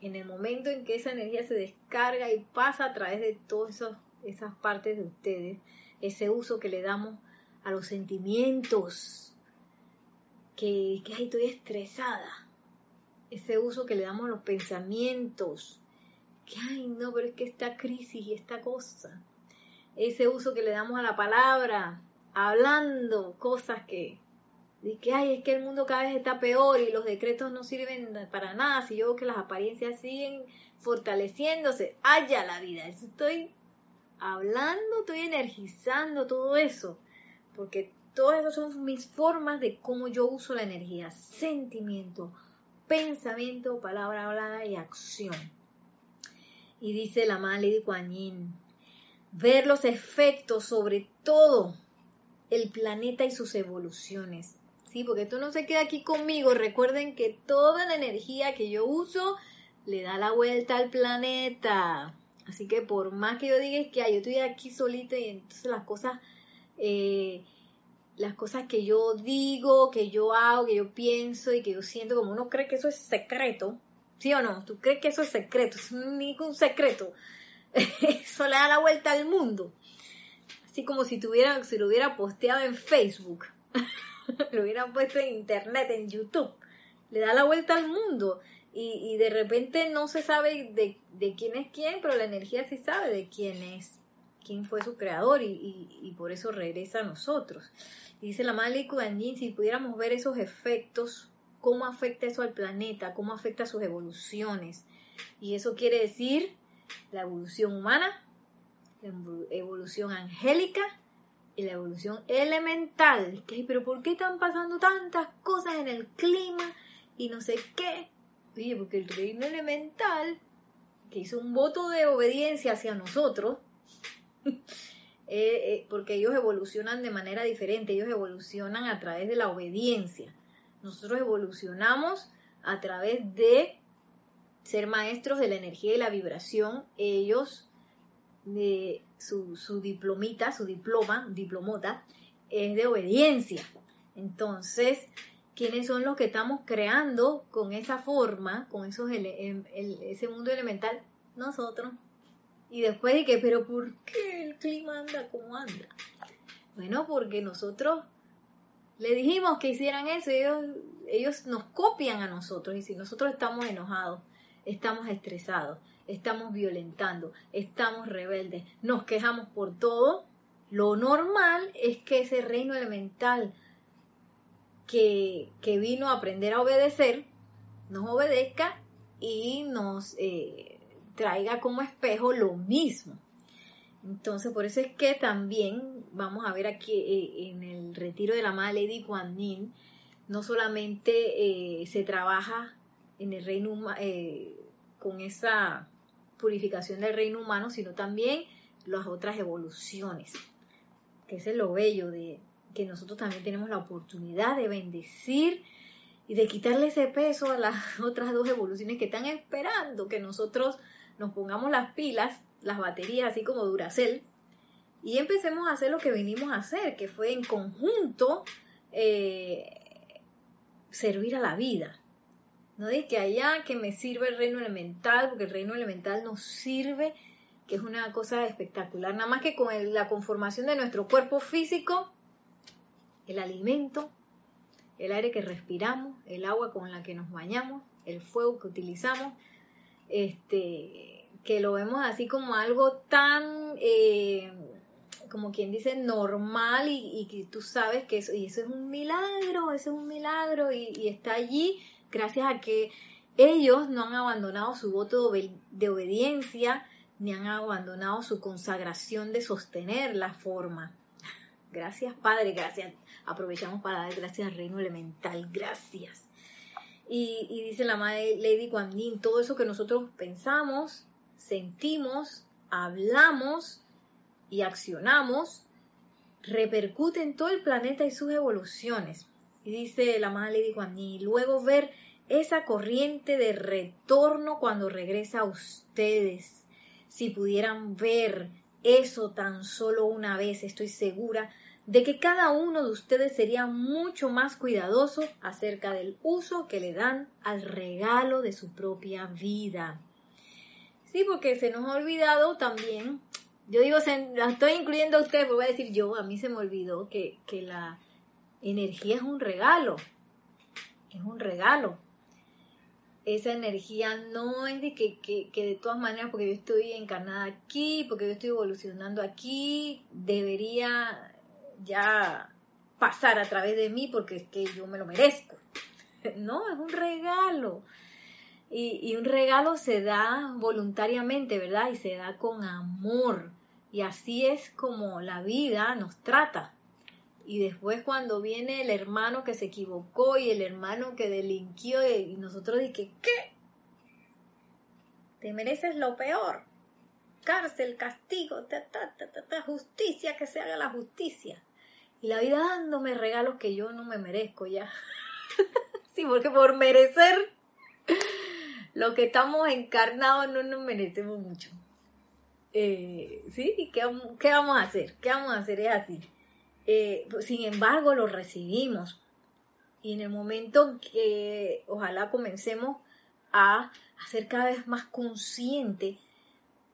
en el momento en que esa energía se descarga y pasa a través de todas esas partes de ustedes, ese uso que le damos a los sentimientos, que, que estoy estresada, ese uso que le damos a los pensamientos, que ay no, pero es que esta crisis y esta cosa, ese uso que le damos a la palabra, hablando cosas que, de que ay, es que el mundo cada vez está peor y los decretos no sirven para nada, si yo veo que las apariencias siguen fortaleciéndose, haya la vida, estoy hablando, estoy energizando todo eso porque todas esas son mis formas de cómo yo uso la energía, sentimiento, pensamiento, palabra hablada y acción. Y dice la Madre de ver los efectos sobre todo el planeta y sus evoluciones. Sí, porque esto no se queda aquí conmigo. Recuerden que toda la energía que yo uso le da la vuelta al planeta. Así que por más que yo diga que yo estoy aquí solita y entonces las cosas eh, las cosas que yo digo, que yo hago, que yo pienso y que yo siento, como uno cree que eso es secreto, ¿sí o no? Tú crees que eso es secreto, es ningún secreto. eso le da la vuelta al mundo. Así como si, tuviera, si lo hubiera posteado en Facebook, lo hubieran puesto en internet, en YouTube. Le da la vuelta al mundo. Y, y de repente no se sabe de, de quién es quién, pero la energía sí sabe de quién es quién fue su creador y, por eso regresa a nosotros. Y dice la Madre Kuan si pudiéramos ver esos efectos, cómo afecta eso al planeta, cómo afecta sus evoluciones. Y eso quiere decir la evolución humana, la evolución angélica y la evolución elemental. Pero ¿por qué están pasando tantas cosas en el clima y no sé qué? Oye, porque el reino elemental, que hizo un voto de obediencia hacia nosotros, eh, eh, porque ellos evolucionan de manera diferente, ellos evolucionan a través de la obediencia. Nosotros evolucionamos a través de ser maestros de la energía y la vibración. Ellos, de su, diplomita, su diploma, diplomota, es de obediencia. Entonces, ¿quiénes son los que estamos creando con esa forma, con esos em, ese mundo elemental? Nosotros. Y después dije, pero ¿por qué el clima anda como anda? Bueno, porque nosotros le dijimos que hicieran eso, ellos, ellos nos copian a nosotros y si nosotros estamos enojados, estamos estresados, estamos violentando, estamos rebeldes, nos quejamos por todo, lo normal es que ese reino elemental que, que vino a aprender a obedecer, nos obedezca y nos eh, traiga como espejo lo mismo. Entonces, por eso es que también vamos a ver aquí eh, en el retiro de la Madre Lady Yin, no solamente eh, se trabaja en el reino eh, con esa purificación del reino humano, sino también las otras evoluciones, que es lo bello de que nosotros también tenemos la oportunidad de bendecir y de quitarle ese peso a las otras dos evoluciones que están esperando que nosotros nos pongamos las pilas, las baterías, así como Duracell, y empecemos a hacer lo que vinimos a hacer, que fue en conjunto eh, servir a la vida. No de que allá que me sirve el reino elemental, porque el reino elemental nos sirve, que es una cosa espectacular. Nada más que con la conformación de nuestro cuerpo físico, el alimento, el aire que respiramos, el agua con la que nos bañamos, el fuego que utilizamos, este, que lo vemos así como algo tan, eh, como quien dice, normal y, que tú sabes que eso, y eso es un milagro, eso es un milagro y, está allí gracias a que ellos no han abandonado su voto de obediencia, ni han abandonado su consagración de sostener la forma. Gracias Padre, gracias. Aprovechamos para dar gracias al reino elemental, gracias. Y, dice la madre Lady Kuan todo eso que nosotros pensamos, sentimos, hablamos y accionamos, repercute en todo el planeta y sus evoluciones. Y dice la madre Lady Kuan y luego ver esa corriente de retorno cuando regresa a ustedes. Si pudieran ver eso tan solo una vez, estoy segura de que cada uno de ustedes sería mucho más cuidadoso acerca del uso que le dan al regalo de su propia vida. Sí, porque se nos ha olvidado también, yo digo, se, la estoy incluyendo a ustedes, voy a decir yo, a mí se me olvidó que, que la energía es un regalo, es un regalo. Esa energía no es de que, que, que de todas maneras, porque yo estoy encarnada aquí, porque yo estoy evolucionando aquí, debería ya pasar a través de mí porque es que yo me lo merezco. No, es un regalo. Y, y, un regalo se da voluntariamente, ¿verdad? Y se da con amor. Y así es como la vida nos trata. Y después cuando viene el hermano que se equivocó y el hermano que delinquió y nosotros dije, ¿qué? Te mereces lo peor. Cárcel, castigo, ta, ta, ta, justicia, que se haga la justicia y la vida dándome regalos que yo no me merezco ya. sí, porque por merecer lo que estamos encarnados no nos merecemos mucho. Eh, sí, ¿qué, ¿qué, vamos a hacer? ¿Qué vamos a hacer? Es así. Eh, pues, sin embargo, lo recibimos. Y en el momento que ojalá comencemos a, ser cada vez más consciente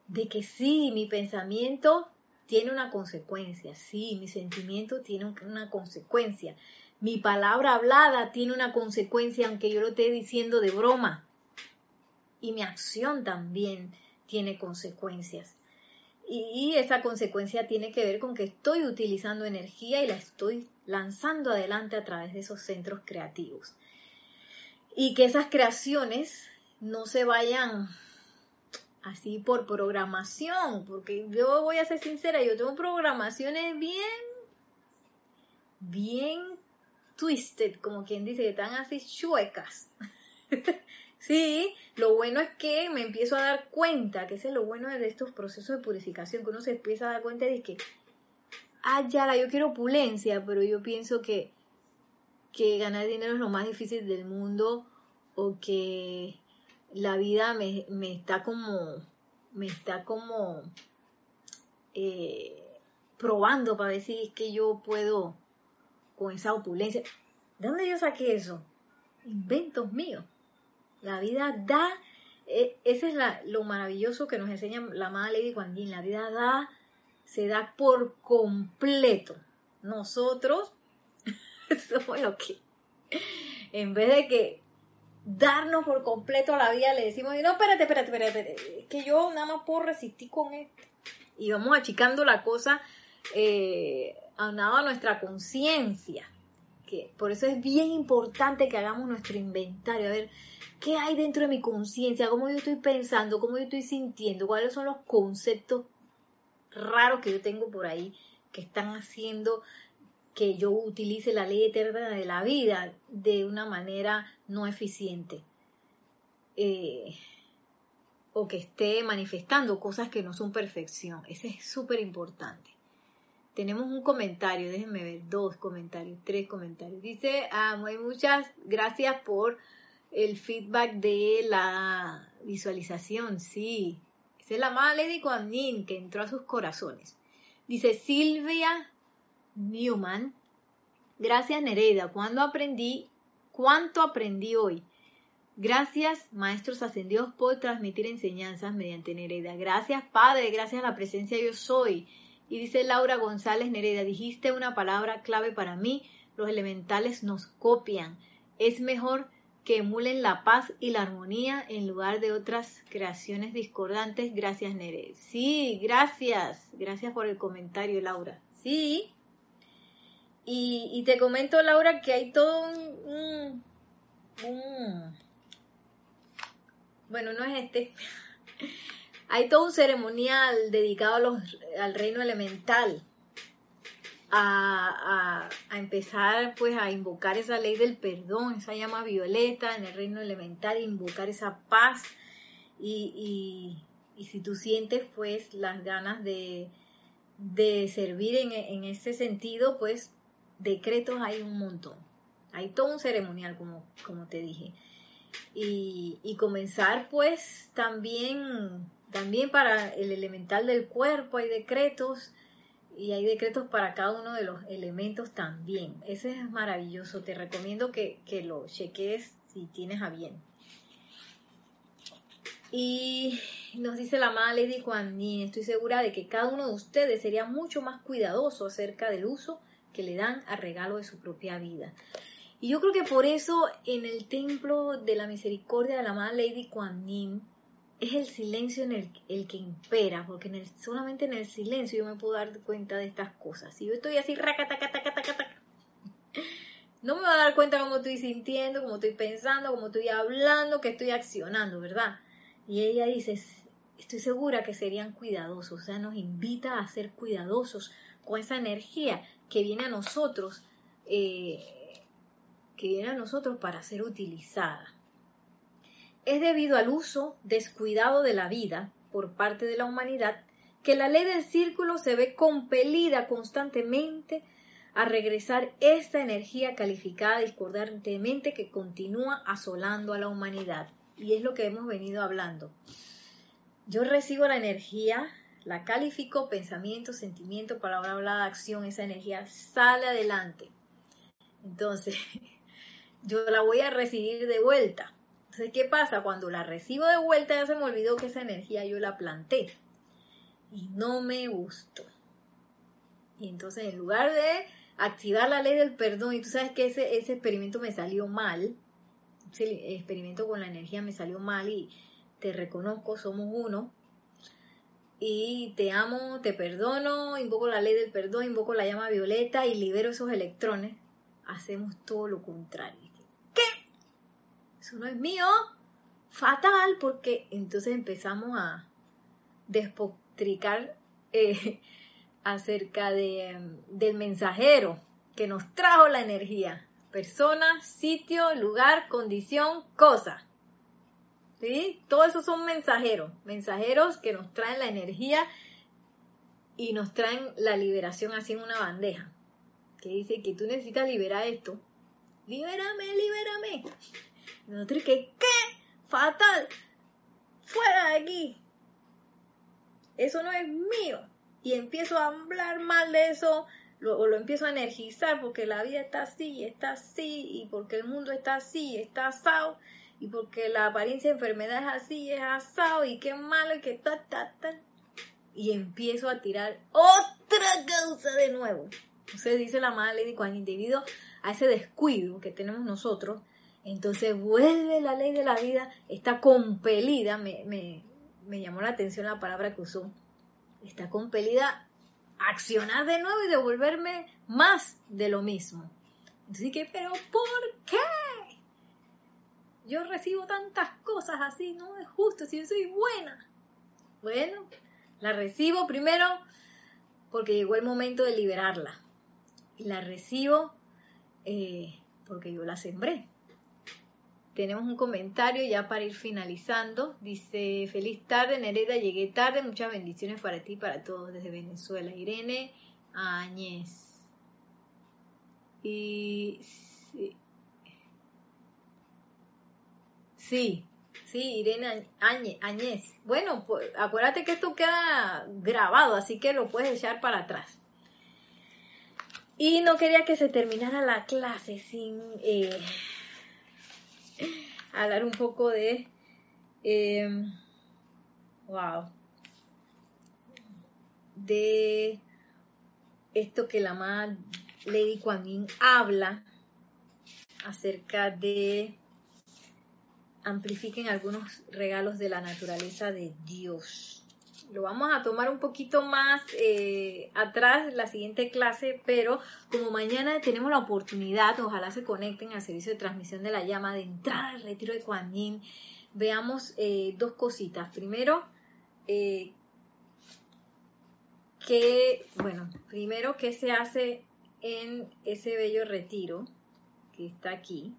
de que sí, mi pensamiento tiene una consecuencia, sí, mi sentimiento tiene una consecuencia, mi palabra hablada tiene una consecuencia aunque yo lo esté diciendo de broma y mi acción también tiene consecuencias. Y esa consecuencia tiene que ver con que estoy utilizando energía y la estoy lanzando adelante a través de esos centros creativos. Y que esas creaciones no se vayan así por programación, porque yo voy a ser sincera, yo tengo programaciones bien, bien twisted, como quien dice, que están así chuecas. sí, lo bueno es que me empiezo a dar cuenta, que es lo bueno de estos procesos de purificación, que uno se empieza a dar cuenta de que ah, ya, yo quiero opulencia, pero yo pienso que, que ganar dinero es lo más difícil del mundo o que la vida me, me está como, me está como eh, probando para ver si es que yo puedo con esa opulencia. ¿De dónde yo saqué eso? Inventos míos. La vida da, eh, ese es lo maravilloso que nos enseña la amada Lady Kuan La vida da, se da por completo. Nosotros somos lo que, en vez de que darnos por completo a la vida, le decimos, no, espérate, espérate, espérate, que yo nada más puedo resistir con esto. Y vamos achicando la cosa eh, aunado a nuestra conciencia. Que por eso es bien importante que hagamos nuestro inventario, a ver qué hay dentro de mi conciencia, cómo yo estoy pensando, cómo yo estoy sintiendo, cuáles son los conceptos raros que yo tengo por ahí que están haciendo que yo utilice la ley eterna de la vida de una manera no eficiente. Eh, o que esté manifestando cosas que no son perfección. Ese es súper importante. Tenemos un comentario, déjenme ver, dos comentarios, tres comentarios. Dice, ah, muchas gracias por el feedback de la visualización. Sí, esa es la mala Lady Kuan que entró a sus corazones. Dice Silvia Newman, gracias Nereida, cuando aprendí, cuánto aprendí hoy. Gracias, maestros ascendidos, por transmitir enseñanzas mediante Nereida. Gracias, Padre, gracias a la presencia yo soy. Y dice Laura González Nereida, dijiste una palabra clave para mí, los elementales nos copian. Es mejor que emulen la paz y la armonía en lugar de otras creaciones discordantes. Gracias, Nereida. Sí, gracias. Gracias por el comentario, Laura. Sí. Y, te comento, Laura, que hay todo un bueno, no es este. Hay todo un ceremonial dedicado al reino elemental, a, empezar pues a invocar esa ley del perdón, esa llama violeta en el reino elemental, invocar esa paz y, si tú sientes pues las ganas de, servir en, en, ese sentido, pues decretos hay un montón. Hay todo un ceremonial, como, como te dije y, comenzar pues también, también para el elemental del cuerpo hay decretos y hay decretos para cada uno de los elementos también. Ese es maravilloso, te recomiendo que, lo cheques si tienes a bien. Y nos dice la amada Lady Kuan estoy segura de que cada uno de ustedes sería mucho más cuidadoso acerca del uso que le dan al regalo de su propia vida. Y yo creo que por eso en el templo de la misericordia de la amada Lady Kuan Yin es el silencio en el, el que impera, porque en el, solamente en el silencio yo me puedo dar cuenta de estas cosas. Si yo estoy así, no me va a dar cuenta cómo estoy sintiendo, cómo estoy pensando, cómo estoy hablando, que estoy accionando, ¿verdad? Y ella dice, estoy segura que serían cuidadosos, o sea, nos invita a ser cuidadosos con esa energía que viene a nosotros. Eh, que viene a nosotros para ser utilizada. Es debido al uso descuidado de la vida por parte de la humanidad que la ley del círculo se ve compelida constantemente a regresar esta energía calificada discordantemente que continúa asolando a la humanidad. Y es lo que hemos venido hablando. Yo recibo la energía, la califico, pensamiento, sentimiento, palabra hablada, acción, esa energía sale adelante. Entonces, yo la voy a recibir de vuelta. Entonces, ¿qué pasa? Cuando la recibo de vuelta ya se me olvidó que esa energía yo la planté y no me gustó. Y entonces, en lugar de activar la ley del perdón, y tú sabes que ese, ese experimento me salió mal, ese experimento con la energía me salió mal y te reconozco, somos uno, y te amo, te perdono, invoco la ley del perdón, invoco la llama violeta y libero esos electrones, hacemos todo lo contrario eso no es mío, fatal, porque entonces empezamos a despotricar eh, acerca de, del mensajero que nos trajo la energía. Persona, sitio, lugar, condición, cosa. ¿Sí? Todos esos son mensajeros, mensajeros que nos traen la energía y nos traen la liberación así en una bandeja, que dice que tú necesitas liberar esto. Libérame, libérame. Nosotros que, ¿qué? Fatal. Fuera de aquí. Eso no es mío. Y empiezo a hablar mal de eso, lo, lo empiezo a energizar porque la vida está así, está así, y porque el mundo está así, está asado, y porque la apariencia de enfermedad es así, es asado, y qué malo, y que ta, ta, ta. Y empiezo a tirar otra causa de nuevo. Entonces dice la madre Lady cuando debido a ese descuido que tenemos nosotros, entonces vuelve la ley de la vida, está compelida, me, me, me llamó la atención la palabra que usó, está compelida a accionar de nuevo y devolverme más de lo mismo. Así que, pero ¿por qué? Yo recibo tantas cosas así, no es justo si yo soy buena. Bueno, la recibo primero porque llegó el momento de liberarla. Y la recibo eh, porque yo la sembré. Tenemos un comentario ya para ir finalizando. Dice, feliz tarde, Nereda, llegué tarde. Muchas bendiciones para ti y para todos desde Venezuela. Irene Áñez. Y sí, sí, sí Irene Áñez. Bueno, pues acuérdate que esto queda grabado, así que lo puedes echar para atrás. Y no quería que se terminara la clase sin... Eh, hablar un poco de, em, wow, de esto que la madre Lady Kuan habla acerca de amplifiquen algunos regalos de la naturaleza de Dios lo vamos a tomar un poquito más eh, atrás la siguiente clase, pero como mañana tenemos la oportunidad, ojalá se conecten al servicio de transmisión de la llama, de entrar al retiro de Kuan veamos eh, dos cositas. Primero, eh, que, bueno, primero, ¿qué se hace en ese bello retiro que está aquí?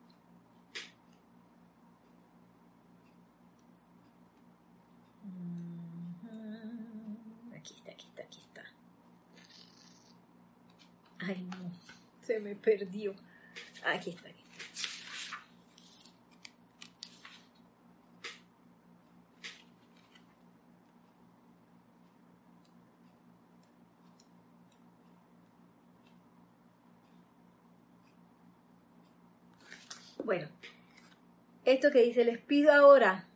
Ay, no, se me perdió. Aquí está. Aquí Bueno, esto que dice, les pido ahora,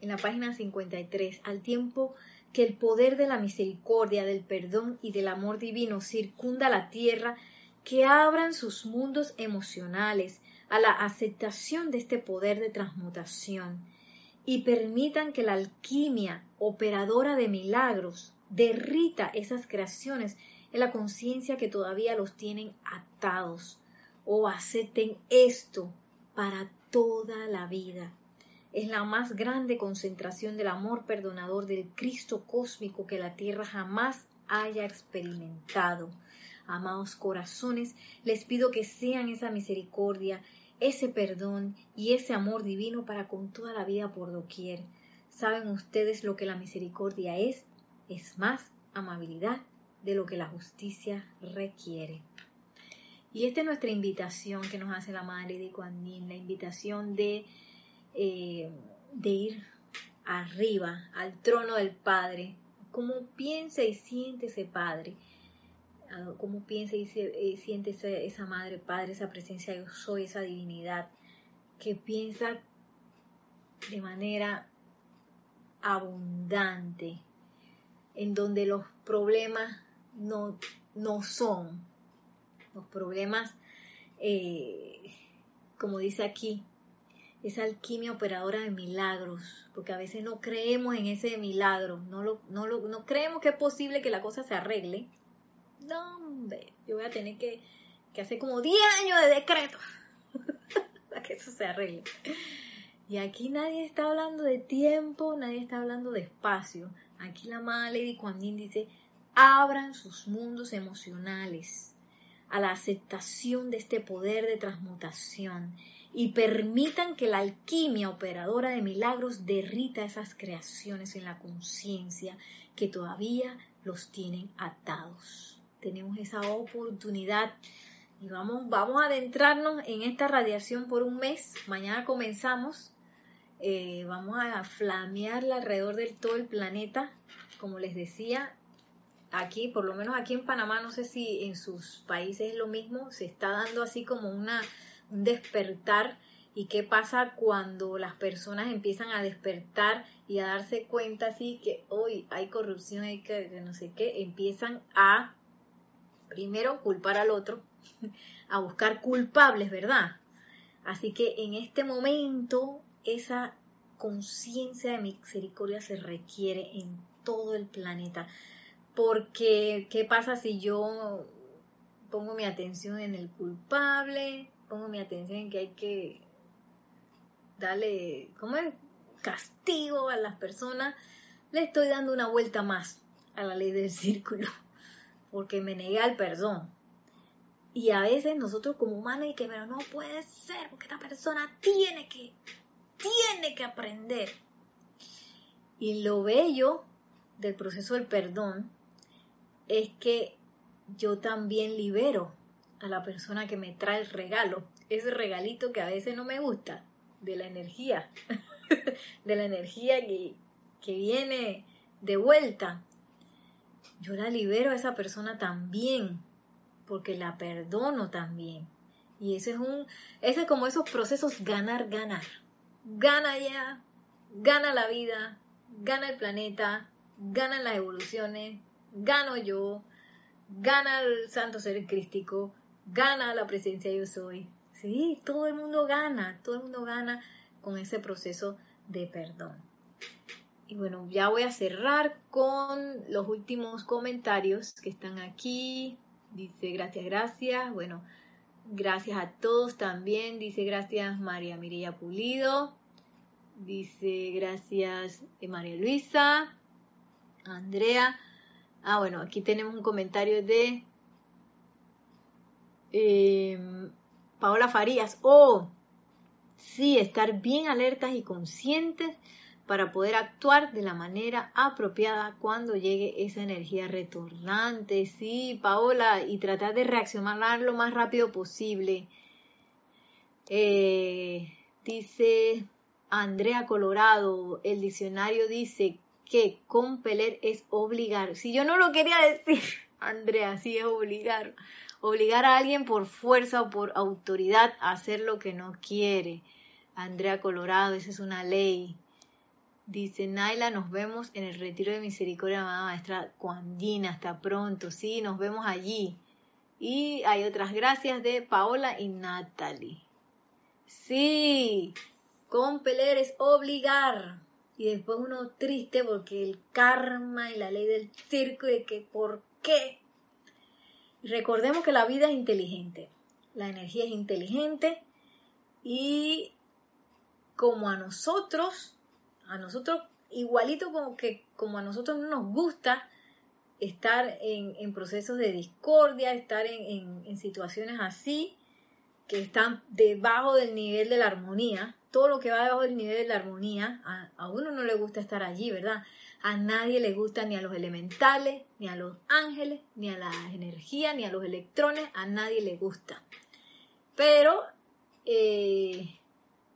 en la página 53, al tiempo que el poder de la misericordia, del perdón y del amor divino circunda la tierra, que abran sus mundos emocionales a la aceptación de este poder de transmutación y permitan que la alquimia operadora de milagros derrita esas creaciones en la conciencia que todavía los tienen atados. O acepten esto para toda la vida es la más grande concentración del amor perdonador del Cristo cósmico que la tierra jamás haya experimentado. Amados corazones, les pido que sean esa misericordia, ese perdón y ese amor divino para con toda la vida por doquier. ¿Saben ustedes lo que la misericordia es? Es más amabilidad de lo que la justicia requiere. Y esta es nuestra invitación que nos hace la Madre de Kuan la invitación de eh, de ir arriba, al trono del Padre, cómo piensa y siente ese Padre, ah, cómo piensa y siente esa, Madre Padre, esa presencia yo soy, esa divinidad, que piensa de manera abundante, en donde los problemas no, no son, los problemas, eh, como dice aquí, esa alquimia operadora de milagros, porque a veces no creemos en ese milagro, no, lo, no, lo, no creemos que es posible que la cosa se arregle. No, hombre, yo voy a tener que, que hacer como 10 años de decreto para que eso se arregle. Y aquí nadie está hablando de tiempo, nadie está hablando de espacio. Aquí la madre Lady Kuan dice, abran sus mundos emocionales a la aceptación de este poder de transmutación y permitan que la alquimia operadora de milagros derrita esas creaciones en la conciencia que todavía los tienen atados. Tenemos esa oportunidad y vamos, vamos a adentrarnos en esta radiación por un mes. Mañana comenzamos. Eh, vamos a flamearla alrededor de todo el planeta. Como les decía, aquí, por lo menos aquí en Panamá, no sé si en sus países es lo mismo, se está dando así como una, un despertar. ¿Y qué pasa cuando las personas empiezan a despertar y a darse cuenta así que hoy hay corrupción, hay que no sé qué? Empiezan a primero culpar al otro, a buscar culpables, ¿verdad? Así que en este momento esa conciencia de misericordia se requiere en todo el planeta. Porque, ¿qué pasa si yo pongo mi atención en el culpable? Pongo mi atención en que hay que darle, ¿cómo es? Castigo a las personas. Le estoy dando una vuelta más a la ley del círculo. Porque me nega el perdón. Y a veces nosotros como humanos y que, pero no puede ser, porque esta persona tiene que, tiene que aprender. Y lo bello del proceso del perdón es que yo también libero a la persona que me trae el regalo, ese regalito que a veces no me gusta, de la energía, de la energía que, que viene de vuelta. Yo la libero a esa persona también, porque la perdono también. Y ese es un, ese es como esos procesos ganar, ganar. Gana ya, gana la vida, gana el planeta, ganan las evoluciones, gano yo, gana el santo ser crístico, gana la presencia yo soy. Sí, todo el mundo gana, todo el mundo gana con ese proceso de perdón. Y bueno, ya voy a cerrar con los últimos comentarios que están aquí. Dice, gracias, gracias. Bueno, gracias a todos también. Dice, gracias María Mirilla Pulido. Dice, gracias eh, María Luisa. Andrea. Ah, bueno, aquí tenemos un comentario de em, Paola Farías. Oh, sí, estar bien alertas y conscientes para poder actuar de la manera apropiada cuando llegue esa energía retornante. Sí, Paola, y tratar de reaccionar lo más rápido posible. Eh, dice Andrea Colorado, el diccionario dice que compeler es obligar. Si yo no lo quería decir, Andrea, sí es obligar. Obligar a alguien por fuerza o por autoridad a hacer lo que no quiere. Andrea Colorado, esa es una ley. Dice Naila, nos vemos en el retiro de misericordia, amada maestra Cuandina. Hasta pronto, sí, nos vemos allí. Y hay otras gracias de Paola y Natalie. Sí, compeler es obligar. Y después uno triste porque el karma y la ley del circo y que por qué. Recordemos que la vida es inteligente, la energía es inteligente y como a nosotros a nosotros, igualito como que como a nosotros no nos gusta estar en, procesos de discordia, estar en, situaciones así, que están debajo del nivel de la armonía, todo lo que va debajo del nivel de la armonía, a, a, uno no le gusta estar allí, ¿verdad? A nadie le gusta ni a los elementales, ni a los ángeles, ni a la energía, ni a los electrones, a nadie le gusta. Pero eh,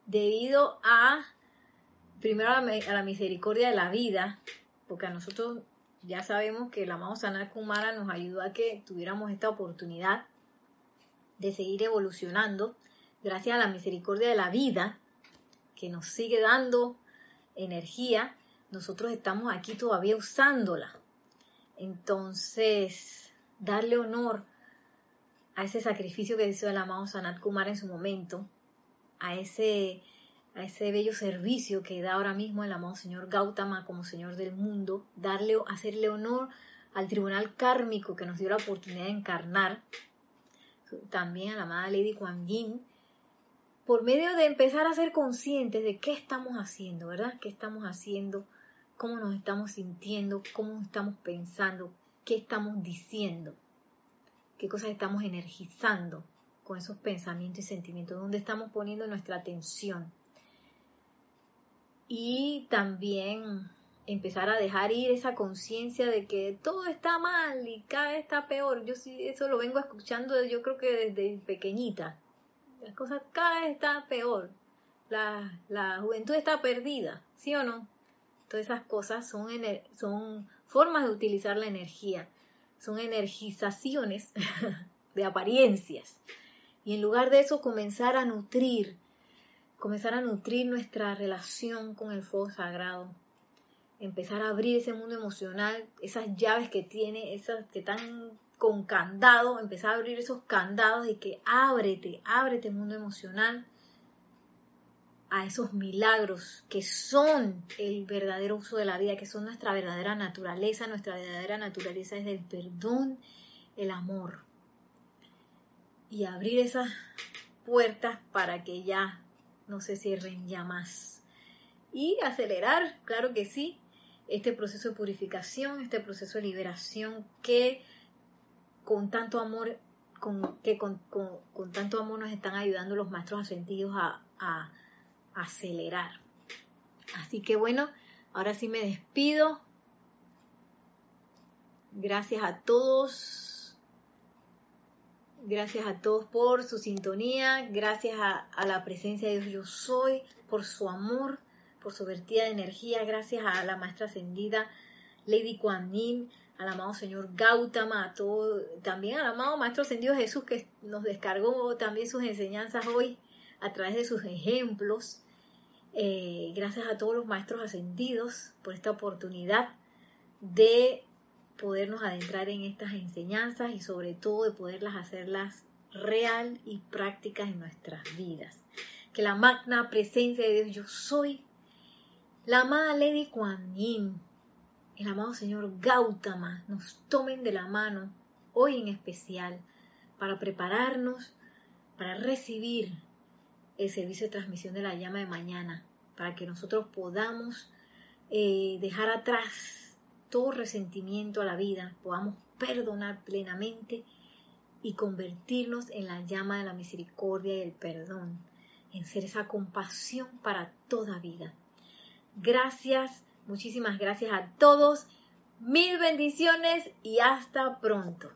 debido a primero a la, misericordia de la vida, porque a nosotros ya sabemos que el amado Sanat Kumara nos ayudó a que tuviéramos esta oportunidad de seguir evolucionando gracias a la misericordia de la vida que nos sigue dando energía, nosotros estamos aquí todavía usándola. Entonces, darle honor a ese sacrificio que hizo el amado Sanat Kumara en su momento, a ese a ese bello servicio que da ahora mismo el amado señor Gautama como señor del mundo, darle, hacerle honor al tribunal kármico que nos dio la oportunidad de encarnar, también a la amada Lady Kuan Yin, por medio de empezar a ser conscientes de qué estamos haciendo, ¿verdad? ¿Qué estamos haciendo? ¿Cómo nos estamos sintiendo? ¿Cómo estamos pensando? ¿Qué estamos diciendo? qué cosas estamos energizando con esos pensamientos y sentimientos, dónde estamos poniendo nuestra atención. Y también empezar a dejar ir esa conciencia de que todo está mal y cada vez está peor. Yo sí, eso lo vengo escuchando yo creo que desde pequeñita. Las cosas cada vez están peor. La, la juventud está perdida, ¿sí o no? Todas esas cosas son, son formas de utilizar la energía, son energizaciones de apariencias. Y en lugar de eso, comenzar a nutrir, comenzar a nutrir nuestra relación con el fuego sagrado, empezar a abrir ese mundo emocional, esas llaves que tiene, esas que están con candado, empezar a abrir esos candados y que ábrete, ábrete mundo emocional a esos milagros que son el verdadero uso de la vida, que son nuestra verdadera naturaleza. Nuestra verdadera naturaleza es el perdón, el amor. Y abrir esas puertas para que ya no se cierren ya más. Y acelerar, claro que sí, este proceso de purificación, este proceso de liberación que con tanto amor, con, que con, tanto amor nos están ayudando los maestros ascendidos a acelerar. Así que bueno, ahora sí me despido. Gracias a todos. Gracias a todos por su sintonía. Gracias a, la presencia de Dios yo soy, por su amor por su vertida de energía, gracias a la maestra ascendida Lady Kuan Yin, al amado Señor Gautama, a todo, también al amado Maestro Ascendido Jesús que nos descargó también sus enseñanzas hoy a través de sus ejemplos. Eh, gracias a todos los maestros ascendidos por esta oportunidad de podernos adentrar en estas enseñanzas y sobre todo de poderlas hacerlas real y prácticas en nuestras vidas. Que la magna presencia de Dios yo soy la amada Lady Kuan Yin, el amado señor Gautama nos tomen de la mano hoy en especial para prepararnos para recibir el servicio de transmisión de la llama de mañana, para que nosotros podamos eh, dejar atrás todo resentimiento a la vida, podamos perdonar plenamente y convertirnos en la llama de la misericordia y el perdón, en ser esa compasión para toda vida. Gracias, muchísimas gracias a todos. Mil bendiciones y hasta pronto.